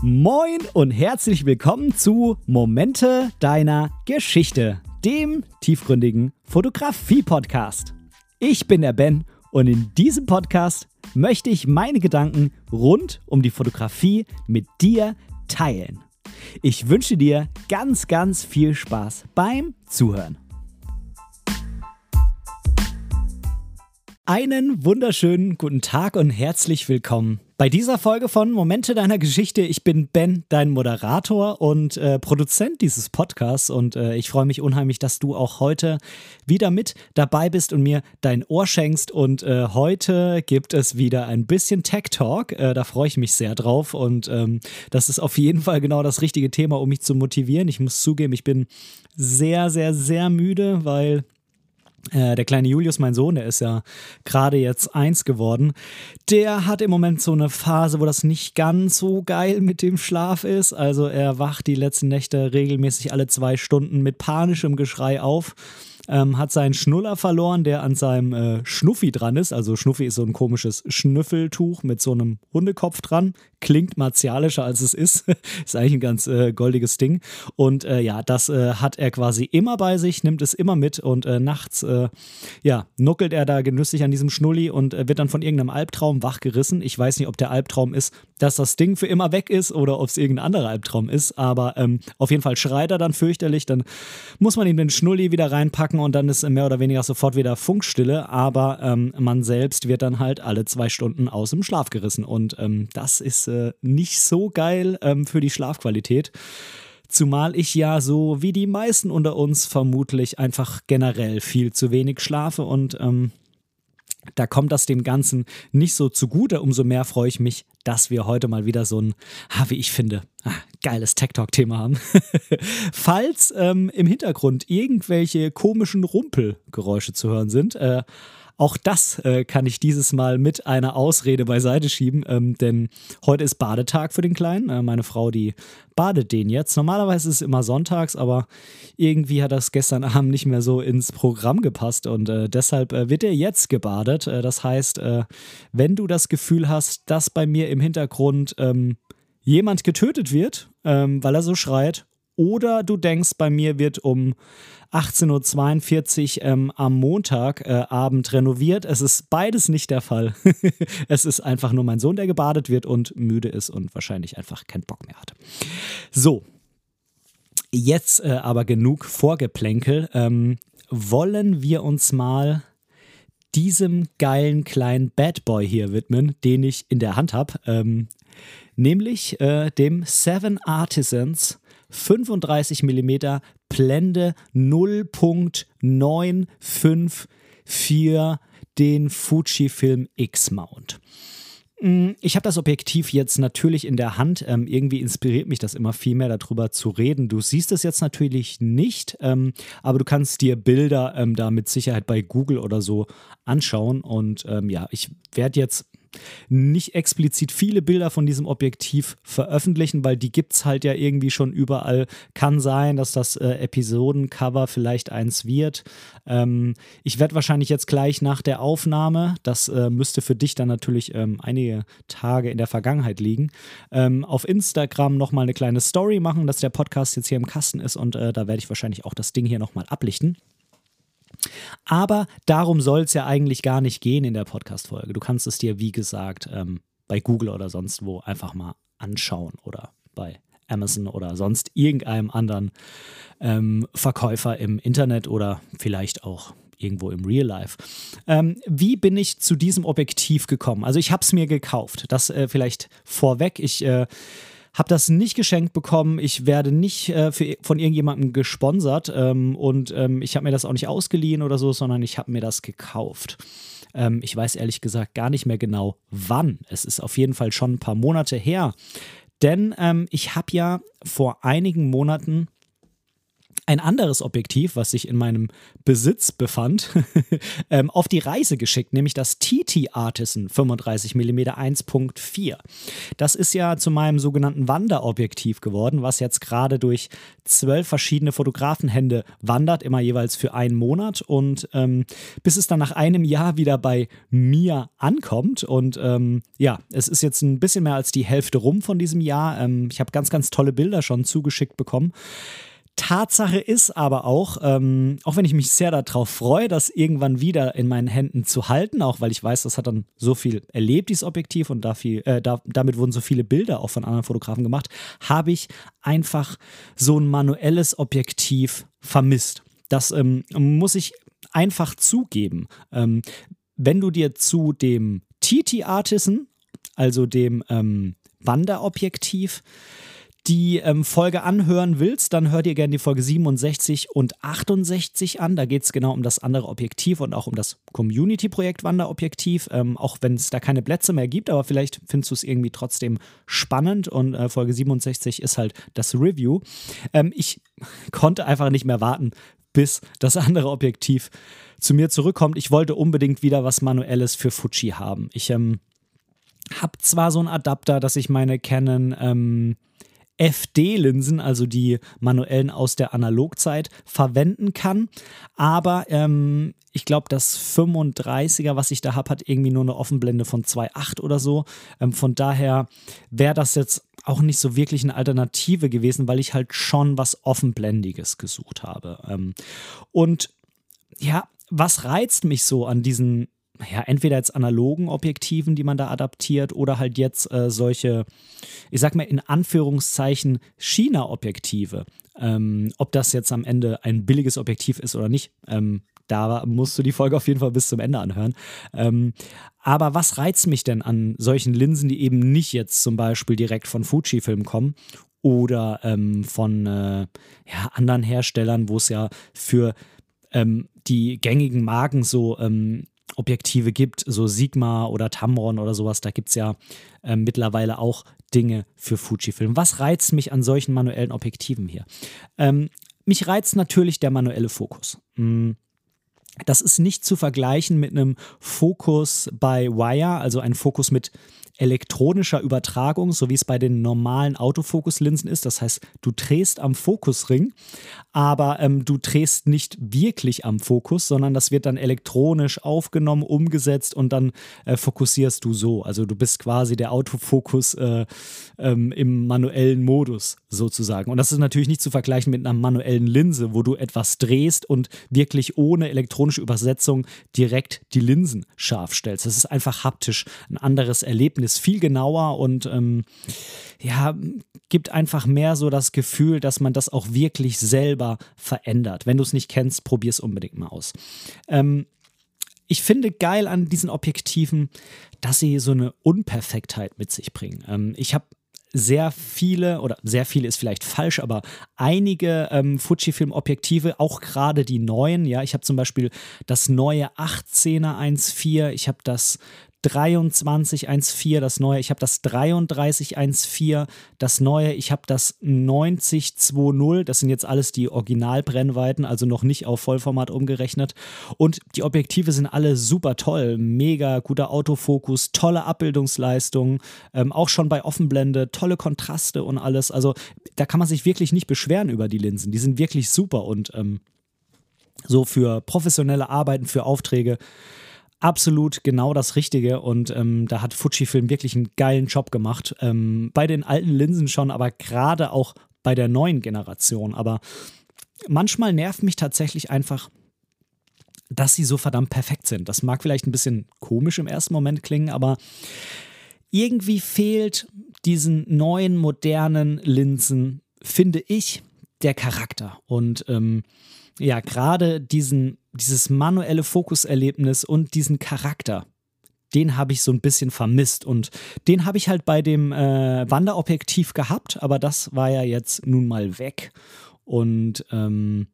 Moin und herzlich willkommen zu Momente deiner Geschichte, dem tiefgründigen Fotografie-Podcast. Ich bin der Ben und in diesem Podcast möchte ich meine Gedanken rund um die Fotografie mit dir teilen. Ich wünsche dir ganz, ganz viel Spaß beim Zuhören. Einen wunderschönen guten Tag und herzlich willkommen bei dieser Folge von Momente deiner Geschichte. Ich bin Ben, dein Moderator und äh, Produzent dieses Podcasts und äh, ich freue mich unheimlich, dass du auch heute wieder mit dabei bist und mir dein Ohr schenkst. Und äh, heute gibt es wieder ein bisschen Tech Talk. Äh, da freue ich mich sehr drauf und ähm, das ist auf jeden Fall genau das richtige Thema, um mich zu motivieren. Ich muss zugeben, ich bin sehr, sehr, sehr müde, weil äh, der kleine Julius, mein Sohn, der ist ja gerade jetzt eins geworden, der hat im Moment so eine Phase, wo das nicht ganz so geil mit dem Schlaf ist. Also er wacht die letzten Nächte regelmäßig alle zwei Stunden mit panischem Geschrei auf ähm, hat seinen Schnuller verloren, der an seinem äh, Schnuffi dran ist. Also Schnuffi ist so ein komisches Schnüffeltuch mit so einem Hundekopf dran. Klingt martialischer als es ist. ist eigentlich ein ganz äh, goldiges Ding. Und äh, ja, das äh, hat er quasi immer bei sich, nimmt es immer mit und äh, nachts, äh, ja, nuckelt er da genüsslich an diesem Schnulli und wird dann von irgendeinem Albtraum wachgerissen. Ich weiß nicht, ob der Albtraum ist, dass das Ding für immer weg ist oder ob es irgendein anderer Albtraum ist, aber ähm, auf jeden Fall schreit er dann fürchterlich. Dann muss man ihm den Schnulli wieder reinpacken und dann ist mehr oder weniger sofort wieder Funkstille, aber ähm, man selbst wird dann halt alle zwei Stunden aus dem Schlaf gerissen und ähm, das ist äh, nicht so geil ähm, für die Schlafqualität. Zumal ich ja so wie die meisten unter uns vermutlich einfach generell viel zu wenig schlafe und ähm, da kommt das dem Ganzen nicht so zugute. Umso mehr freue ich mich, dass wir heute mal wieder so ein, wie ich finde, ah, geiles Tech Talk-Thema haben. Falls ähm, im Hintergrund irgendwelche komischen Rumpelgeräusche zu hören sind, äh, auch das äh, kann ich dieses Mal mit einer Ausrede beiseite schieben, ähm, denn heute ist Badetag für den Kleinen. Äh, meine Frau, die badet den jetzt. Normalerweise ist es immer sonntags, aber irgendwie hat das gestern Abend nicht mehr so ins Programm gepasst und äh, deshalb äh, wird er jetzt gebadet. Äh, das heißt, äh, wenn du das Gefühl hast, dass bei mir im Hintergrund ähm, jemand getötet wird, ähm, weil er so schreit, oder du denkst, bei mir wird um 18.42 Uhr ähm, am Montagabend äh, renoviert. Es ist beides nicht der Fall. es ist einfach nur mein Sohn, der gebadet wird und müde ist und wahrscheinlich einfach keinen Bock mehr hat. So, jetzt äh, aber genug Vorgeplänkel. Ähm, wollen wir uns mal diesem geilen kleinen Bad Boy hier widmen, den ich in der Hand habe, ähm, nämlich äh, dem Seven Artisans 35 mm Blende 0.95 für den Fujifilm X-Mount. Mm, ich habe das Objektiv jetzt natürlich in der Hand. Ähm, irgendwie inspiriert mich das immer viel mehr darüber zu reden. Du siehst es jetzt natürlich nicht, ähm, aber du kannst dir Bilder ähm, da mit Sicherheit bei Google oder so anschauen. Und ähm, ja, ich werde jetzt nicht explizit viele Bilder von diesem Objektiv veröffentlichen, weil die gibt es halt ja irgendwie schon überall. Kann sein, dass das äh, Episodencover vielleicht eins wird. Ähm, ich werde wahrscheinlich jetzt gleich nach der Aufnahme, das äh, müsste für dich dann natürlich ähm, einige Tage in der Vergangenheit liegen, ähm, auf Instagram nochmal eine kleine Story machen, dass der Podcast jetzt hier im Kasten ist und äh, da werde ich wahrscheinlich auch das Ding hier nochmal ablichten. Aber darum soll es ja eigentlich gar nicht gehen in der Podcast-Folge. Du kannst es dir, wie gesagt, ähm, bei Google oder sonst wo einfach mal anschauen oder bei Amazon oder sonst irgendeinem anderen ähm, Verkäufer im Internet oder vielleicht auch irgendwo im Real Life. Ähm, wie bin ich zu diesem Objektiv gekommen? Also ich habe es mir gekauft. Das äh, vielleicht vorweg. Ich äh, habe das nicht geschenkt bekommen. Ich werde nicht äh, für, von irgendjemandem gesponsert ähm, und ähm, ich habe mir das auch nicht ausgeliehen oder so, sondern ich habe mir das gekauft. Ähm, ich weiß ehrlich gesagt gar nicht mehr genau, wann. Es ist auf jeden Fall schon ein paar Monate her. Denn ähm, ich habe ja vor einigen Monaten ein anderes Objektiv, was sich in meinem Besitz befand, ähm, auf die Reise geschickt, nämlich das TT Artisan 35 mm 1.4. Das ist ja zu meinem sogenannten Wanderobjektiv geworden, was jetzt gerade durch zwölf verschiedene Fotografenhände wandert, immer jeweils für einen Monat und ähm, bis es dann nach einem Jahr wieder bei mir ankommt. Und ähm, ja, es ist jetzt ein bisschen mehr als die Hälfte rum von diesem Jahr. Ähm, ich habe ganz, ganz tolle Bilder schon zugeschickt bekommen. Tatsache ist aber auch, ähm, auch wenn ich mich sehr darauf freue, das irgendwann wieder in meinen Händen zu halten, auch weil ich weiß, das hat dann so viel erlebt, dieses Objektiv, und da viel, äh, da, damit wurden so viele Bilder auch von anderen Fotografen gemacht, habe ich einfach so ein manuelles Objektiv vermisst. Das ähm, muss ich einfach zugeben. Ähm, wenn du dir zu dem TT Artisan, also dem ähm, Wanderobjektiv, die ähm, Folge anhören willst, dann hör dir gerne die Folge 67 und 68 an. Da geht es genau um das andere Objektiv und auch um das Community-Projekt Wanderobjektiv. Ähm, auch wenn es da keine Plätze mehr gibt, aber vielleicht findest du es irgendwie trotzdem spannend. Und äh, Folge 67 ist halt das Review. Ähm, ich konnte einfach nicht mehr warten, bis das andere Objektiv zu mir zurückkommt. Ich wollte unbedingt wieder was Manuelles für Fuji haben. Ich ähm, habe zwar so einen Adapter, dass ich meine Canon ähm, FD-Linsen, also die manuellen aus der Analogzeit, verwenden kann. Aber ähm, ich glaube, das 35er, was ich da habe, hat irgendwie nur eine Offenblende von 2,8 oder so. Ähm, von daher wäre das jetzt auch nicht so wirklich eine Alternative gewesen, weil ich halt schon was Offenblendiges gesucht habe. Ähm, und ja, was reizt mich so an diesen ja, entweder jetzt analogen Objektiven, die man da adaptiert, oder halt jetzt äh, solche, ich sag mal in Anführungszeichen, China-Objektive. Ähm, ob das jetzt am Ende ein billiges Objektiv ist oder nicht, ähm, da musst du die Folge auf jeden Fall bis zum Ende anhören. Ähm, aber was reizt mich denn an solchen Linsen, die eben nicht jetzt zum Beispiel direkt von Fujifilm kommen oder ähm, von äh, ja, anderen Herstellern, wo es ja für ähm, die gängigen Marken so ähm, Objektive gibt, so Sigma oder Tamron oder sowas, da gibt es ja äh, mittlerweile auch Dinge für Fujifilm. Was reizt mich an solchen manuellen Objektiven hier? Ähm, mich reizt natürlich der manuelle Fokus. Mm. Das ist nicht zu vergleichen mit einem Fokus bei Wire, also ein Fokus mit elektronischer Übertragung, so wie es bei den normalen Autofokuslinsen ist. Das heißt, du drehst am Fokusring, aber ähm, du drehst nicht wirklich am Fokus, sondern das wird dann elektronisch aufgenommen, umgesetzt und dann äh, fokussierst du so. Also du bist quasi der Autofokus äh, ähm, im manuellen Modus sozusagen. Und das ist natürlich nicht zu vergleichen mit einer manuellen Linse, wo du etwas drehst und wirklich ohne elektronische Übersetzung direkt die Linsen scharf stellst. Das ist einfach haptisch ein anderes Erlebnis viel genauer und ähm, ja, gibt einfach mehr so das Gefühl, dass man das auch wirklich selber verändert. Wenn du es nicht kennst, probier es unbedingt mal aus. Ähm, ich finde geil an diesen Objektiven, dass sie so eine Unperfektheit mit sich bringen. Ähm, ich habe sehr viele, oder sehr viele ist vielleicht falsch, aber einige ähm, Fujifilm-Objektive, auch gerade die neuen, ja, ich habe zum Beispiel das neue 18er 1.4, ich habe das 2314, das neue, ich habe das 3314, das neue, ich habe das 9020, das sind jetzt alles die Originalbrennweiten, also noch nicht auf Vollformat umgerechnet. Und die Objektive sind alle super toll, mega guter Autofokus, tolle Abbildungsleistung, ähm, auch schon bei Offenblende, tolle Kontraste und alles. Also da kann man sich wirklich nicht beschweren über die Linsen, die sind wirklich super und ähm, so für professionelle Arbeiten, für Aufträge absolut genau das Richtige und ähm, da hat Fujifilm wirklich einen geilen Job gemacht. Ähm, bei den alten Linsen schon, aber gerade auch bei der neuen Generation. Aber manchmal nervt mich tatsächlich einfach, dass sie so verdammt perfekt sind. Das mag vielleicht ein bisschen komisch im ersten Moment klingen, aber irgendwie fehlt diesen neuen, modernen Linsen, finde ich, der Charakter. Und ähm, ja, gerade diesen dieses manuelle Fokuserlebnis und diesen Charakter, den habe ich so ein bisschen vermisst. Und den habe ich halt bei dem äh, Wanderobjektiv gehabt, aber das war ja jetzt nun mal weg. Und ähm,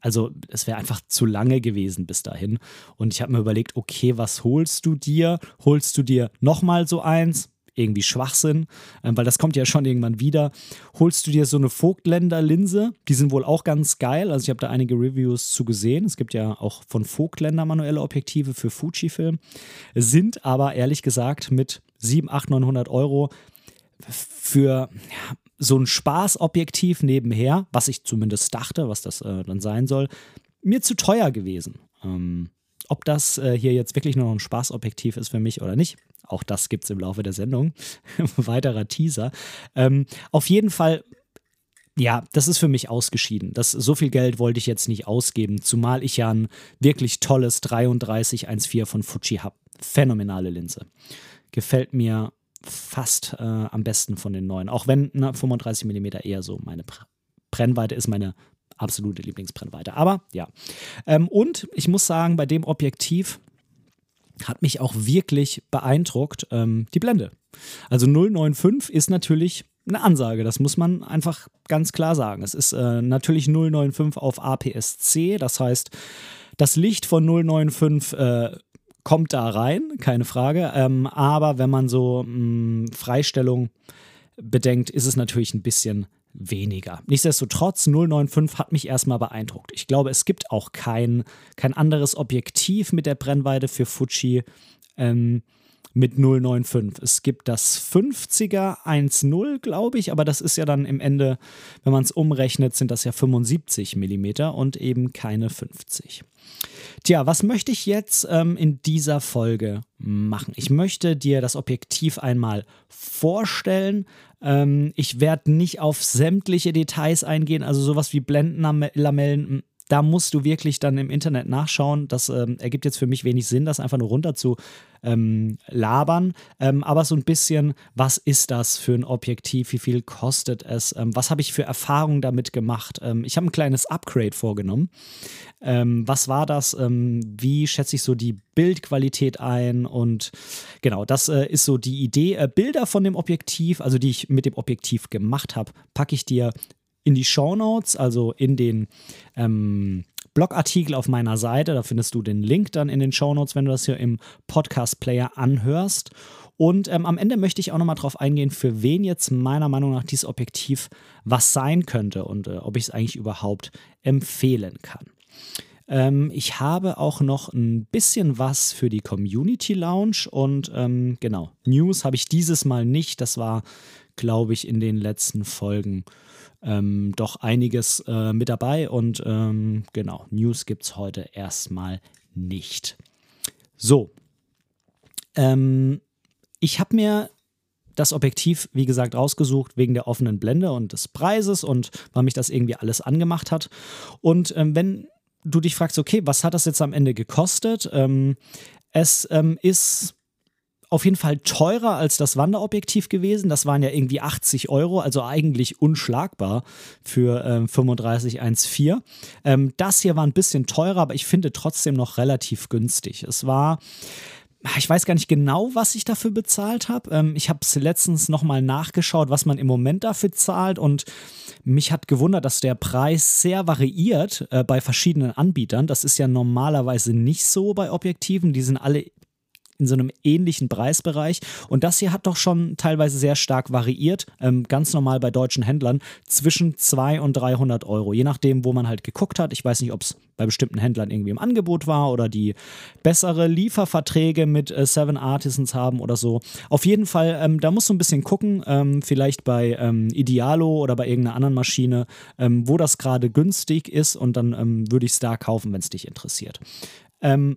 also es wäre einfach zu lange gewesen bis dahin. Und ich habe mir überlegt, okay, was holst du dir? Holst du dir nochmal so eins? Irgendwie Schwachsinn, ähm, weil das kommt ja schon irgendwann wieder. Holst du dir so eine Vogtländer-Linse, die sind wohl auch ganz geil. Also ich habe da einige Reviews zu gesehen. Es gibt ja auch von Vogtländer manuelle Objektive für Fujifilm, sind aber ehrlich gesagt mit 7, 8, 900 Euro für ja, so ein Spaßobjektiv nebenher, was ich zumindest dachte, was das äh, dann sein soll, mir zu teuer gewesen. Ähm, ob das äh, hier jetzt wirklich nur noch ein Spaßobjektiv ist für mich oder nicht, auch das gibt es im Laufe der Sendung. Weiterer Teaser. Ähm, auf jeden Fall ja, das ist für mich ausgeschieden. Das, so viel Geld wollte ich jetzt nicht ausgeben, zumal ich ja ein wirklich tolles 3314 von Fuji habe. Phänomenale Linse. Gefällt mir fast äh, am besten von den neuen. Auch wenn na, 35 mm eher so meine Brennweite ist, meine absolute Lieblingsbrennweite. Aber ja. Ähm, und ich muss sagen, bei dem Objektiv hat mich auch wirklich beeindruckt ähm, die Blende. Also 095 ist natürlich eine Ansage, das muss man einfach ganz klar sagen. Es ist äh, natürlich 095 auf APS-C, das heißt, das Licht von 095 äh, kommt da rein, keine Frage. Ähm, aber wenn man so mh, mm, Freistellung bedenkt, ist es natürlich ein bisschen weniger. Nichtsdestotrotz, 095 hat mich erstmal beeindruckt. Ich glaube, es gibt auch kein, kein anderes Objektiv mit der Brennweite für Fuji ähm, mit 095. Es gibt das 50er 1.0, glaube ich, aber das ist ja dann im Ende, wenn man es umrechnet, sind das ja 75 mm und eben keine 50. Tja, was möchte ich jetzt ähm, in dieser Folge machen? Ich möchte dir das Objektiv einmal vorstellen. Ähm, ich werde nicht auf sämtliche Details eingehen, also sowas wie Blendenlamellen da musst du wirklich dann im Internet nachschauen. Das ähm, ergibt jetzt für mich wenig Sinn, das einfach nur runter zu ähm, labern. Ähm, aber so ein bisschen, was ist das für ein Objektiv? Wie viel kostet es? Ähm, was habe ich für Erfahrungen damit gemacht? Ähm, ich habe ein kleines Upgrade vorgenommen. Ähm, was war das? wie schätze ich so die Bildqualität ein? Und genau, das äh, ist so die Idee. Äh, Bilder von dem Objektiv, also die ich mit dem Objektiv gemacht habe, packe ich dir in die Show Notes, also in den ähm, Blogartikel auf meiner Seite. Da findest du den Link dann in den Show Notes, wenn du das hier im Podcast-Player anhörst. Und ähm, am Ende möchte ich auch nochmal drauf eingehen, für wen jetzt meiner Meinung nach dieses Objektiv was sein könnte und äh, ob ich es eigentlich überhaupt empfehlen kann. Ähm, ich habe auch noch ein bisschen was für die Community Lounge und ähm, genau, News habe ich dieses Mal nicht. Das war, glaube ich, in den letzten Folgen ähm, doch einiges äh, mit dabei und ähm, genau, News gibt es heute erstmal nicht. So, ähm, ich habe mir das Objektiv, wie gesagt, rausgesucht wegen der offenen Blende und des Preises und weil mich das irgendwie alles angemacht hat. Und ähm, wenn du dich fragst, okay, was hat das jetzt am Ende gekostet? Ähm, es ähm, ist auf jeden Fall teurer als das Wanderobjektiv gewesen. Das waren ja irgendwie 80 Euro, also eigentlich unschlagbar für ähm, 3514. Ähm, das hier war ein bisschen teurer, aber ich finde trotzdem noch relativ günstig. Es war ich weiß gar nicht genau, was ich dafür bezahlt habe. Ähm, ich habe es letztens nochmal nachgeschaut, was man im Moment dafür zahlt und mich hat gewundert, dass der Preis sehr variiert äh, bei verschiedenen Anbietern. Das ist ja normalerweise nicht so bei Objektiven. Die sind alle in so einem ähnlichen Preisbereich. Und das hier hat doch schon teilweise sehr stark variiert, ähm, ganz normal bei deutschen Händlern, zwischen 200 und 300 Euro, je nachdem, wo man halt geguckt hat. Ich weiß nicht, ob es bei bestimmten Händlern irgendwie im Angebot war oder die bessere Lieferverträge mit äh, Seven Artisans haben oder so. Auf jeden Fall, ähm, da musst du ein bisschen gucken, ähm, vielleicht bei ähm, Idealo oder bei irgendeiner anderen Maschine, ähm, wo das gerade günstig ist und dann ähm, würde ich es da kaufen, wenn es dich interessiert. Ähm,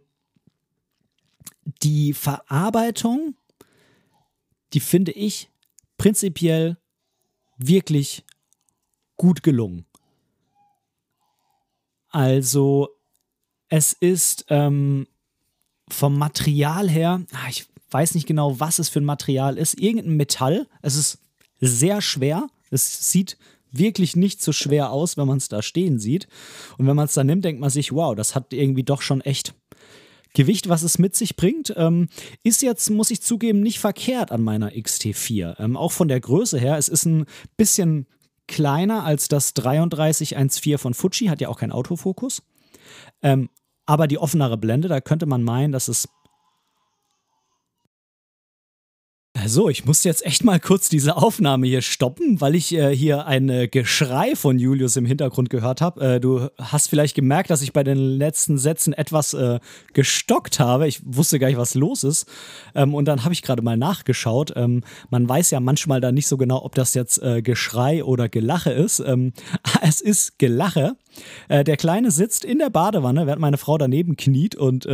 die Verarbeitung, die finde ich prinzipiell wirklich gut gelungen. Also es ist ähm, vom Material her, ah, ich weiß nicht genau, was es für ein Material ist, irgendein Metall. Es ist sehr schwer. Es sieht wirklich nicht so schwer aus, wenn man es da stehen sieht. Und wenn man es da nimmt, denkt man sich, wow, das hat irgendwie doch schon echt Gewicht, was es mit sich bringt, ähm, ist jetzt, muss ich zugeben, nicht verkehrt an meiner XT4. Ähm, auch von der Größe her, es ist ein bisschen kleiner als das 3314 von Fuji, hat ja auch keinen Autofokus. Ähm, aber die offenere Blende, da könnte man meinen, dass es So, ich muss jetzt echt mal kurz diese Aufnahme hier stoppen, weil ich äh, hier ein äh, Geschrei von Julius im Hintergrund gehört habe. Äh, du hast vielleicht gemerkt, dass ich bei den letzten Sätzen etwas äh, gestockt habe. Ich wusste gar nicht, was los ist. Ähm, und dann habe ich gerade mal nachgeschaut. Ähm, man weiß ja manchmal da nicht so genau, ob das jetzt äh, Geschrei oder Gelache ist. Ähm, es ist Gelache. Äh, der Kleine sitzt in der Badewanne, während meine Frau daneben kniet und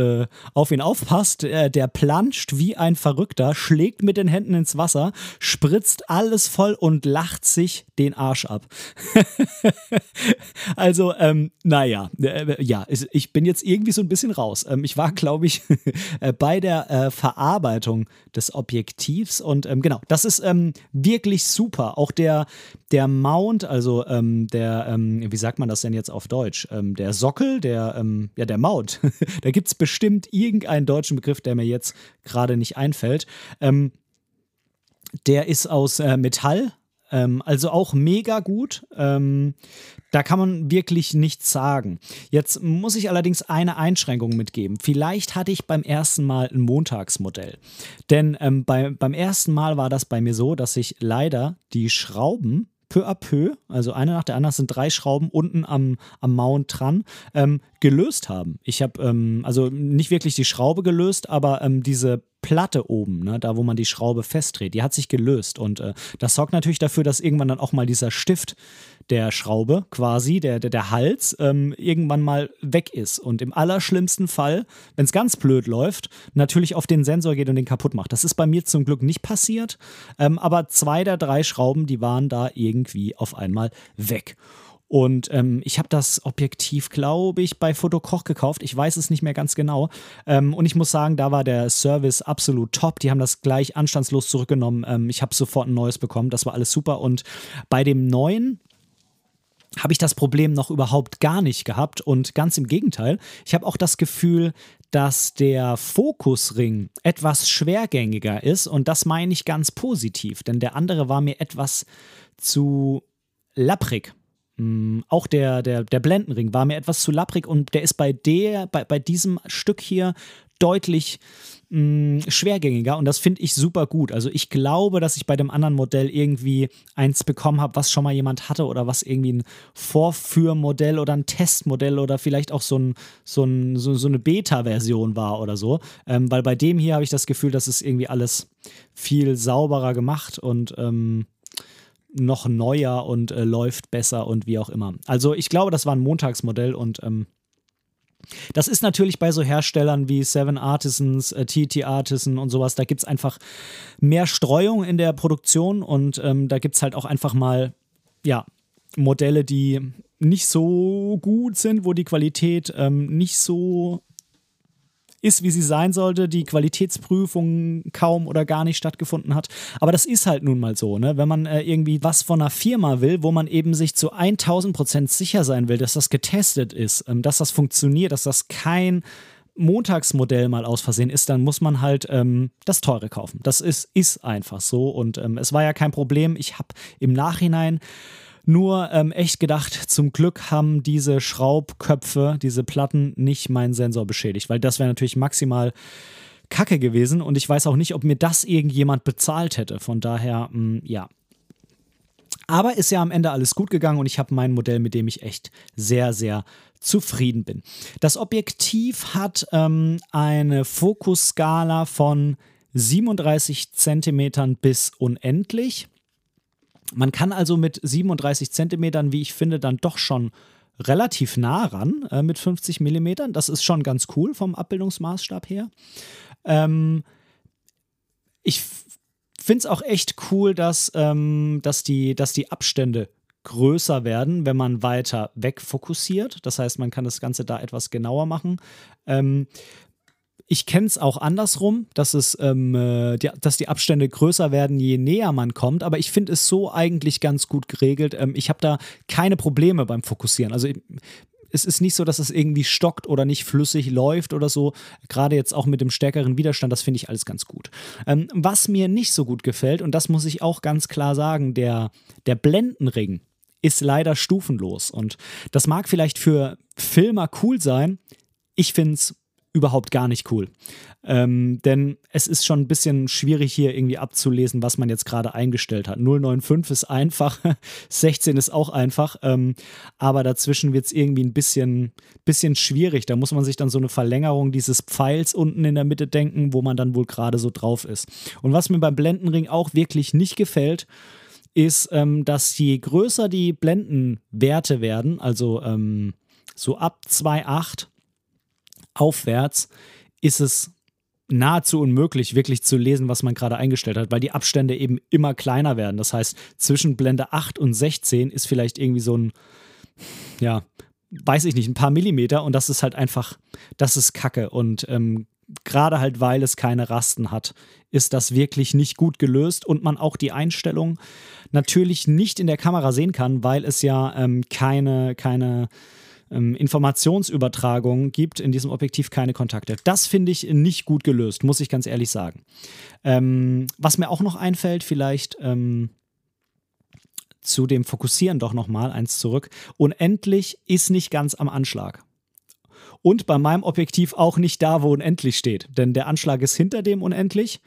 auf ihn aufpasst. Der planscht wie ein Verrückter, schlägt mit den Händen ins Wasser, spritzt alles voll und lacht sich den Arsch ab. also, ähm, naja, äh, ja, ich bin jetzt irgendwie so ein bisschen raus. Ähm, ich war, glaube ich, äh, bei der äh, Verarbeitung des Objektivs und ähm, genau, das ist ähm, wirklich super. Auch der, der Mount, also ähm, der, ähm, wie sagt man das denn jetzt auf Deutsch? Der Sockel, der, ja, der Mount. da gibt es bestimmt irgendeinen deutschen Begriff, der mir jetzt gerade nicht einfällt. Ähm, der ist aus äh, Metall, ähm, also auch mega gut. Ähm, da kann man wirklich nichts sagen. Jetzt muss ich allerdings eine Einschränkung mitgeben. Vielleicht hatte ich beim ersten Mal ein Montagsmodell. Denn ähm, bei, beim ersten Mal war das bei mir so, dass ich leider die Schrauben peu à peu, also eine nach der anderen sind drei Schrauben unten am, am Mount dran, ähm, gelöst haben. Ich habe ähm, also nicht wirklich die Schraube gelöst, aber ähm, diese Platte oben, ne, da wo man die Schraube festdreht, die hat sich gelöst. Und äh, das sorgt natürlich dafür, dass irgendwann dann auch mal dieser Stift der Schraube quasi, der, der, der Hals, ähm, irgendwann mal weg ist. Und im allerschlimmsten Fall, wenn es ganz blöd läuft, natürlich auf den Sensor geht und den kaputt macht. Das ist bei mir zum Glück nicht passiert. Ähm, aber zwei der drei Schrauben, die waren da irgendwie auf einmal weg. Und ähm, ich habe das Objektiv, glaube ich, bei Fotokoch gekauft. Ich weiß es nicht mehr ganz genau. Ähm, und ich muss sagen, da war der Service absolut top. Die haben das gleich anstandslos zurückgenommen. Ähm, ich habe sofort ein neues bekommen. Das war alles super. Und bei dem neuen habe ich das Problem noch überhaupt gar nicht gehabt. Und ganz im Gegenteil, ich habe auch das Gefühl, dass der Fokusring etwas schwergängiger ist. Und das meine ich ganz positiv, denn der andere war mir etwas zu lapprig. Mm, auch der, der, der Blendenring war mir etwas zu lapprig und der ist bei der, bei, bei diesem Stück hier deutlich mh, mm, schwergängiger und das finde ich super gut. Also ich glaube, dass ich bei dem anderen Modell irgendwie eins bekommen habe, was schon mal jemand hatte oder was irgendwie ein Vorführmodell oder ein Testmodell oder vielleicht auch so, ein, so, ein, so, so eine Beta-Version war oder so. Ähm, weil bei dem hier habe ich das Gefühl, dass es irgendwie alles viel sauberer gemacht und ähm, noch neuer und äh, läuft besser und wie auch immer. Also ich glaube, das war ein Montagsmodell und ähm, das ist natürlich bei so Herstellern wie Seven Artisans, äh, TT Artisan und sowas, da gibt es einfach mehr Streuung in der Produktion und ähm, da gibt es halt auch einfach mal, ja, Modelle, die nicht so gut sind, wo die Qualität ähm, nicht so ist, wie sie sein sollte, die Qualitätsprüfung kaum oder gar nicht stattgefunden hat. Aber das ist halt nun mal so, ne? wenn man äh, irgendwie was von einer Firma will, wo man eben sich zu 1000 Prozent sicher sein will, dass das getestet ist, ähm, dass das funktioniert, dass das kein Montagsmodell mal aus Versehen ist, dann muss man halt ähm, das teure kaufen. Das ist, ist einfach so und ähm, es war ja kein Problem. Ich habe im Nachhinein nur ähm, echt gedacht, zum Glück haben diese Schraubköpfe, diese Platten nicht meinen Sensor beschädigt, weil das wäre natürlich maximal kacke gewesen und ich weiß auch nicht, ob mir das irgendjemand bezahlt hätte. Von daher, mh, hm, ja. Aber ist ja am Ende alles gut gegangen und ich habe mein Modell, mit dem ich echt sehr, sehr zufrieden bin. Das Objektiv hat ähm, eine Fokusskala von 37 Zentimetern bis unendlich. Man kann also mit 37 Zentimetern, wie ich finde, dann doch schon relativ nah ran äh, mit 50 Millimetern. Das ist schon ganz cool vom Abbildungsmaßstab her. Ähm, ich finde es auch echt cool, dass, ähm, dass, die, dass die Abstände größer werden, wenn man weiter weg fokussiert. Das heißt, man kann das Ganze da etwas genauer machen. Ähm, ich kenne es auch andersrum, dass, es, ähm, äh, die, dass die Abstände größer werden, je näher man kommt. Aber ich finde es so eigentlich ganz gut geregelt. Ähm, ich habe da keine Probleme beim Fokussieren. Also es ist nicht so, dass es irgendwie stockt oder nicht flüssig läuft oder so. Gerade jetzt auch mit dem stärkeren Widerstand, das finde ich alles ganz gut. Ähm, was mir nicht so gut gefällt, und das muss ich auch ganz klar sagen, der, der Blendenring ist leider stufenlos. Und das mag vielleicht für Filmer cool sein. Ich finde es überhaupt gar nicht cool. Ähm, denn es ist schon ein bisschen schwierig hier irgendwie abzulesen, was man jetzt gerade eingestellt hat. 095 ist einfach, 16 ist auch einfach, ähm, aber dazwischen wird es irgendwie ein bisschen, bisschen schwierig. Da muss man sich dann so eine Verlängerung dieses Pfeils unten in der Mitte denken, wo man dann wohl gerade so drauf ist. Und was mir beim Blendenring auch wirklich nicht gefällt, ist, ähm, dass je größer die Blendenwerte werden, also ähm, so ab 2,8 aufwärts, ist es nahezu unmöglich, wirklich zu lesen, was man gerade eingestellt hat, weil die Abstände eben immer kleiner werden. Das heißt, zwischen Blende 8 und 16 ist vielleicht irgendwie so ein, ja, weiß ich nicht, ein paar Millimeter und das ist halt einfach, das ist Kacke. Und ähm, gerade halt, weil es keine Rasten hat, ist das wirklich nicht gut gelöst und man auch die Einstellung natürlich nicht in der Kamera sehen kann, weil es ja ähm, keine, keine ähm, Informationsübertragung gibt, in diesem Objektiv keine Kontakte. Das finde ich nicht gut gelöst, muss ich ganz ehrlich sagen. Ähm, was mir auch noch einfällt, vielleicht ähm, zu dem Fokussieren doch nochmal eins zurück. Unendlich ist nicht ganz am Anschlag. Und bei meinem Objektiv auch nicht da, wo unendlich steht. Denn der Anschlag ist hinter dem unendlich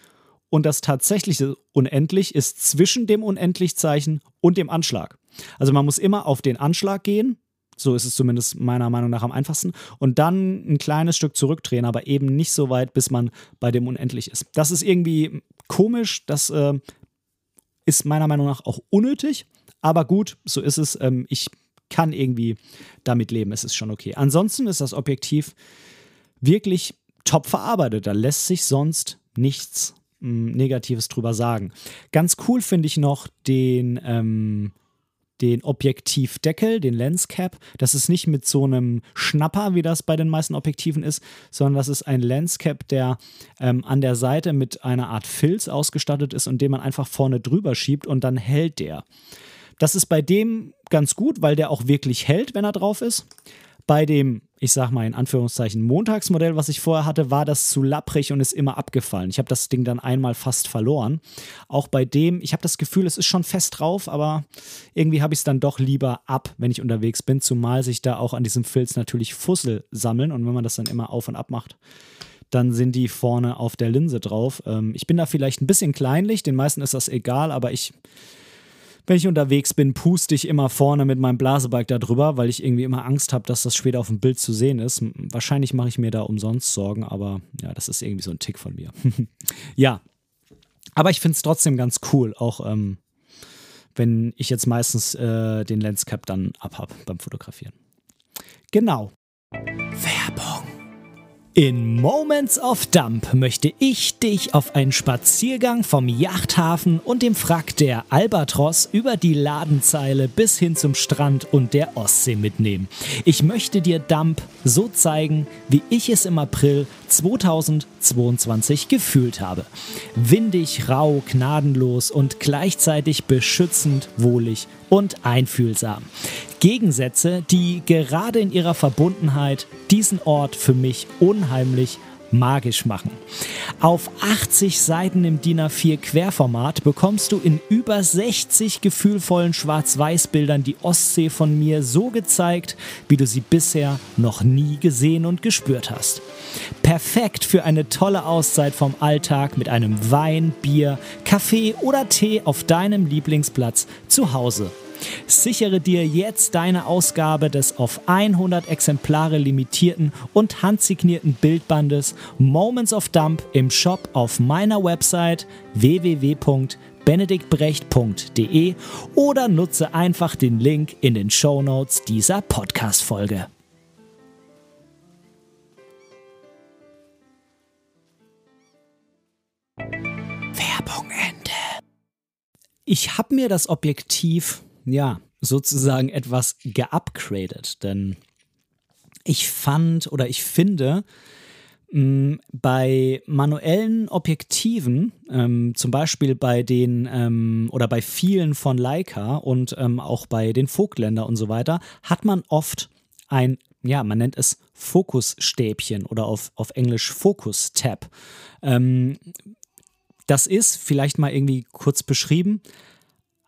und das tatsächliche unendlich ist zwischen dem Unendlichzeichen und dem Anschlag. Also man muss immer auf den Anschlag gehen, so ist es zumindest meiner Meinung nach am einfachsten. Und dann ein kleines Stück zurückdrehen, aber eben nicht so weit, bis man bei dem unendlich ist. Das ist irgendwie komisch. Das äh, ist meiner Meinung nach auch unnötig. Aber gut, so ist es. Ähm, ich kann irgendwie damit leben. Es ist schon okay. Ansonsten ist das Objektiv wirklich top verarbeitet. Da lässt sich sonst nichts hm, Negatives drüber sagen. Ganz cool finde ich noch den. Ähm, den Objektivdeckel, den Lenscap. Das ist nicht mit so einem Schnapper, wie das bei den meisten Objektiven ist, sondern das ist ein Lenscap, der ähm, an der Seite mit einer Art Filz ausgestattet ist und den man einfach vorne drüber schiebt und dann hält der. Das ist bei dem ganz gut, weil der auch wirklich hält, wenn er drauf ist. Bei dem, ich sag mal in Anführungszeichen, Montagsmodell, was ich vorher hatte, war das zu lapprig und ist immer abgefallen. Ich habe das Ding dann einmal fast verloren. Auch bei dem, ich habe das Gefühl, es ist schon fest drauf, aber irgendwie habe ich es dann doch lieber ab, wenn ich unterwegs bin, zumal sich da auch an diesem Filz natürlich Fussel sammeln und wenn man das dann immer auf und ab macht dann sind die vorne auf der Linse drauf. Ähm, ich bin da vielleicht ein bisschen kleinlich, den meisten ist das egal, aber ich wenn ich unterwegs bin, puste ich immer vorne mit meinem Blasebike da drüber, weil ich irgendwie immer Angst habe, dass das später auf dem Bild zu sehen ist. Wahrscheinlich mache ich mir da umsonst Sorgen, aber ja, das ist irgendwie so ein Tick von mir. ja, aber ich finde es trotzdem ganz cool, auch ähm, wenn ich jetzt meistens äh, den Lenscap dann abhab beim Fotografieren. Genau. Werbung. In Moments of Dump möchte ich dich auf einen Spaziergang vom Yachthafen und dem Frack der Albatros über die Ladenzeile bis hin zum Strand und der Ostsee mitnehmen. Ich möchte dir Dump so zeigen, wie ich es im April 2022 gefühlt habe. Windig, rau, gnadenlos und gleichzeitig beschützend, wohlig und einfühlsam. Gegensätze, die gerade in ihrer Verbundenheit diesen Ort für mich unheimlich magisch machen. Auf 80 Seiten im DIN A4 Querformat bekommst du in über 60 gefühlvollen Schwarz-Weiß-Bildern die Ostsee von mir so gezeigt, wie du sie bisher noch nie gesehen und gespürt hast. Perfekt für eine tolle Auszeit vom Alltag mit einem Wein, Bier, Kaffee oder Tee auf deinem Lieblingsplatz zu Hause. Sichere dir jetzt deine Ausgabe des auf 100 Exemplare limitierten und handsignierten Bildbandes Moments of Dump im Shop auf meiner Website www.benediktbrecht.de oder nutze einfach den Link in den Show Notes dieser Podcast-Folge. Ich habe mir das Objektiv ja, sozusagen etwas geupgradet. Denn ich fand oder ich finde, mh, bei manuellen Objektiven, ähm, zum Beispiel bei den ähm, oder bei vielen von Leica und ähm, auch bei den Vogtländer und so weiter, hat man oft ein, ja, man nennt es Fokusstäbchen oder auf, auf Englisch Focus-Tab. Ähm, das ist vielleicht mal irgendwie kurz beschrieben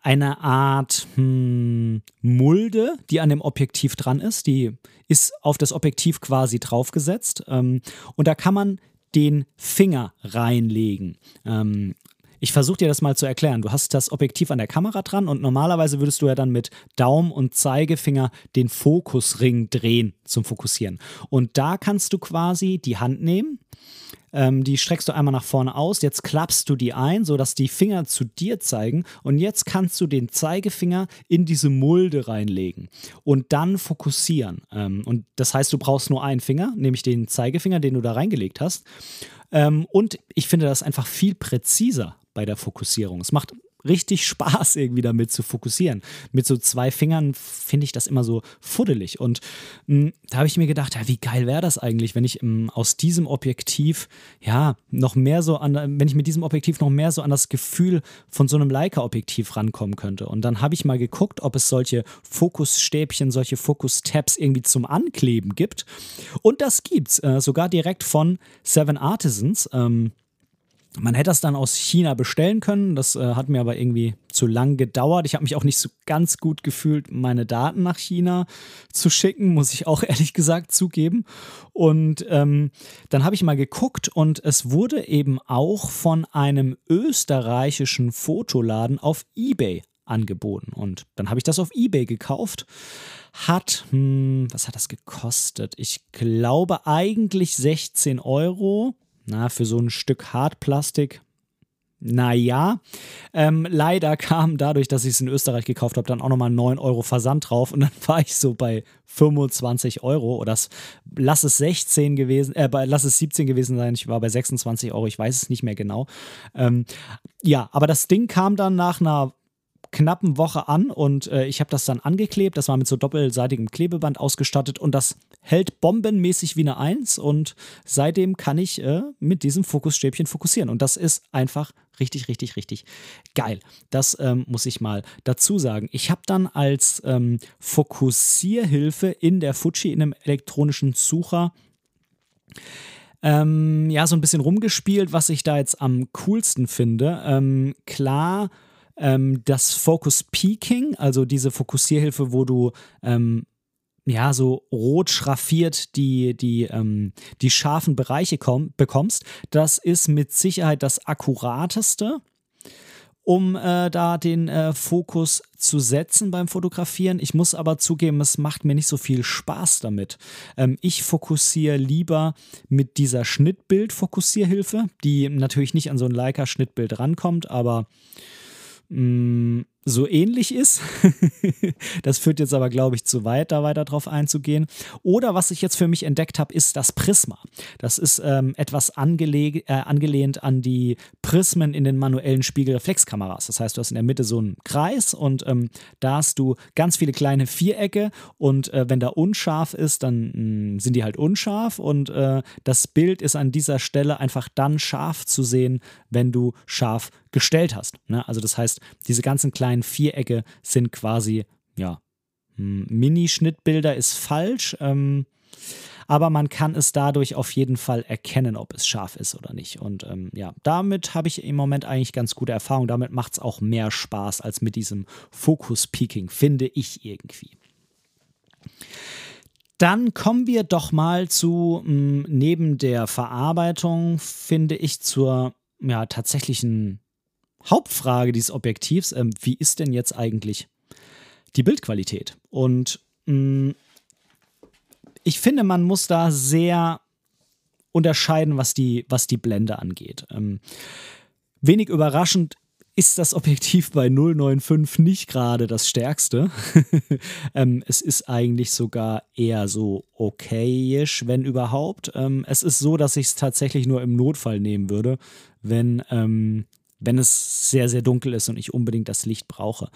eine Art hm, Mulde, die an dem Objektiv dran ist. Die ist auf das Objektiv quasi draufgesetzt. Ähm, und da kann man den Finger reinlegen. Ähm, ich versuche dir das mal zu erklären. Du hast das Objektiv an der Kamera dran und normalerweise würdest du ja dann mit Daumen und Zeigefinger den Fokusring drehen zum Fokussieren. Und da kannst du quasi die Hand nehmen, ähm, die streckst du einmal nach vorne aus, jetzt klappst du die ein, sodass die Finger zu dir zeigen und jetzt kannst du den Zeigefinger in diese Mulde reinlegen und dann fokussieren. Ähm, und das heißt, du brauchst nur einen Finger, nämlich den Zeigefinger, den du da reingelegt hast. Ähm, und ich finde das einfach viel präziser bei der Fokussierung. Es macht richtig Spaß, irgendwie damit zu fokussieren. Mit so zwei Fingern finde ich das immer so fuddelig. Und mh, hm, da habe ich mir gedacht, ja, wie geil wäre das eigentlich, wenn ich mh, aus diesem Objektiv, ja, noch mehr so an, wenn ich mit diesem Objektiv noch mehr so an das Gefühl von so einem Leica-Objektiv rankommen könnte. Und dann habe ich mal geguckt, ob es solche Fokusstäbchen, solche Fokus-Tabs irgendwie zum Ankleben gibt. Und das gibt's, äh, sogar direkt von Seven Artisans. Ähm, man hätte das dann aus China bestellen können. Das äh, hat mir aber irgendwie zu lang gedauert. Ich habe mich auch nicht so ganz gut gefühlt, meine Daten nach China zu schicken, muss ich auch ehrlich gesagt zugeben. Und ähm, dann habe ich mal geguckt und es wurde eben auch von einem österreichischen Fotoladen auf eBay angeboten. Und dann habe ich das auf eBay gekauft. Hat, hm, was hat das gekostet? Ich glaube eigentlich 16 Euro na, für so ein Stück Hartplastik, naja, ähm, leider kam dadurch, dass ich es in Österreich gekauft habe, dann auch nochmal 9 Euro Versand drauf und dann war ich so bei 25 Euro. Oder lass es 16 gewesen, äh, lass es 17 gewesen sein, ich war bei 26 Euro, ich weiß es nicht mehr genau. Ähm, ja, aber das Ding kam dann nach einer knappen Woche an und äh, ich habe das dann angeklebt. Das war mit so doppelseitigem Klebeband ausgestattet und das hält bombenmäßig wie eine Eins und seitdem kann ich äh, mit diesem Fokusstäbchen fokussieren und das ist einfach richtig, richtig, richtig geil. Das ähm, muss ich mal dazu sagen. Ich habe dann als ähm, Fokussierhilfe in der Fuji in einem elektronischen Sucher ähm, ja, so ein bisschen rumgespielt, was ich da jetzt am coolsten finde. Ähm, klar, ähm, das Focus Peaking, also diese Fokussierhilfe, wo du ähm, ja, so rot schraffiert die, die, ähm, die scharfen Bereiche komm, bekommst, das ist mit Sicherheit das akkurateste, um äh, da den äh, Fokus zu setzen beim Fotografieren. Ich muss aber zugeben, es macht mir nicht so viel Spaß damit. Ähm, ich fokussiere lieber mit dieser Schnittbild-Fokussierhilfe, die natürlich nicht an so ein Leica-Schnittbild rankommt, aber mm, so ähnlich ist. das führt jetzt aber, glaube ich, zu weit, da weiter drauf einzugehen. Oder was ich jetzt für mich entdeckt habe, ist das Prisma. Das ist ähm, etwas äh, angelehnt an die Prismen in den manuellen Spiegelreflexkameras. Das heißt, du hast in der Mitte so einen Kreis und ähm, da hast du ganz viele kleine Vierecke und äh, wenn da unscharf ist, dann mh, mm, sind die halt unscharf und äh, das Bild ist an dieser Stelle einfach dann scharf zu sehen, wenn du scharf gestellt hast. Ne? Also das heißt, diese ganzen kleinen Vierecke sind quasi, ja, Mini-Schnittbilder ist falsch, ähm, aber man kann es dadurch auf jeden Fall erkennen, ob es scharf ist oder nicht. Und ähm, ja, damit habe ich im Moment eigentlich ganz gute Erfahrung. Damit macht es auch mehr Spaß als mit diesem Focus-Peaking, finde ich irgendwie. Dann kommen wir doch mal zu, mh, neben der Verarbeitung, finde ich, zur ja, tatsächlichen Hauptfrage dieses Objektivs, ähm, wie ist denn jetzt eigentlich die Bildqualität? Und mh, mm, ich finde, man muss da sehr unterscheiden, was die, was die Blende angeht. Ähm, wenig überraschend ist das Objektiv bei 095 nicht gerade das stärkste. ähm, es ist eigentlich sogar eher so okayisch, wenn überhaupt. Ähm, es ist so, dass ich es tatsächlich nur im Notfall nehmen würde, wenn ähm, wenn es sehr, sehr dunkel ist und ich unbedingt das Licht brauche.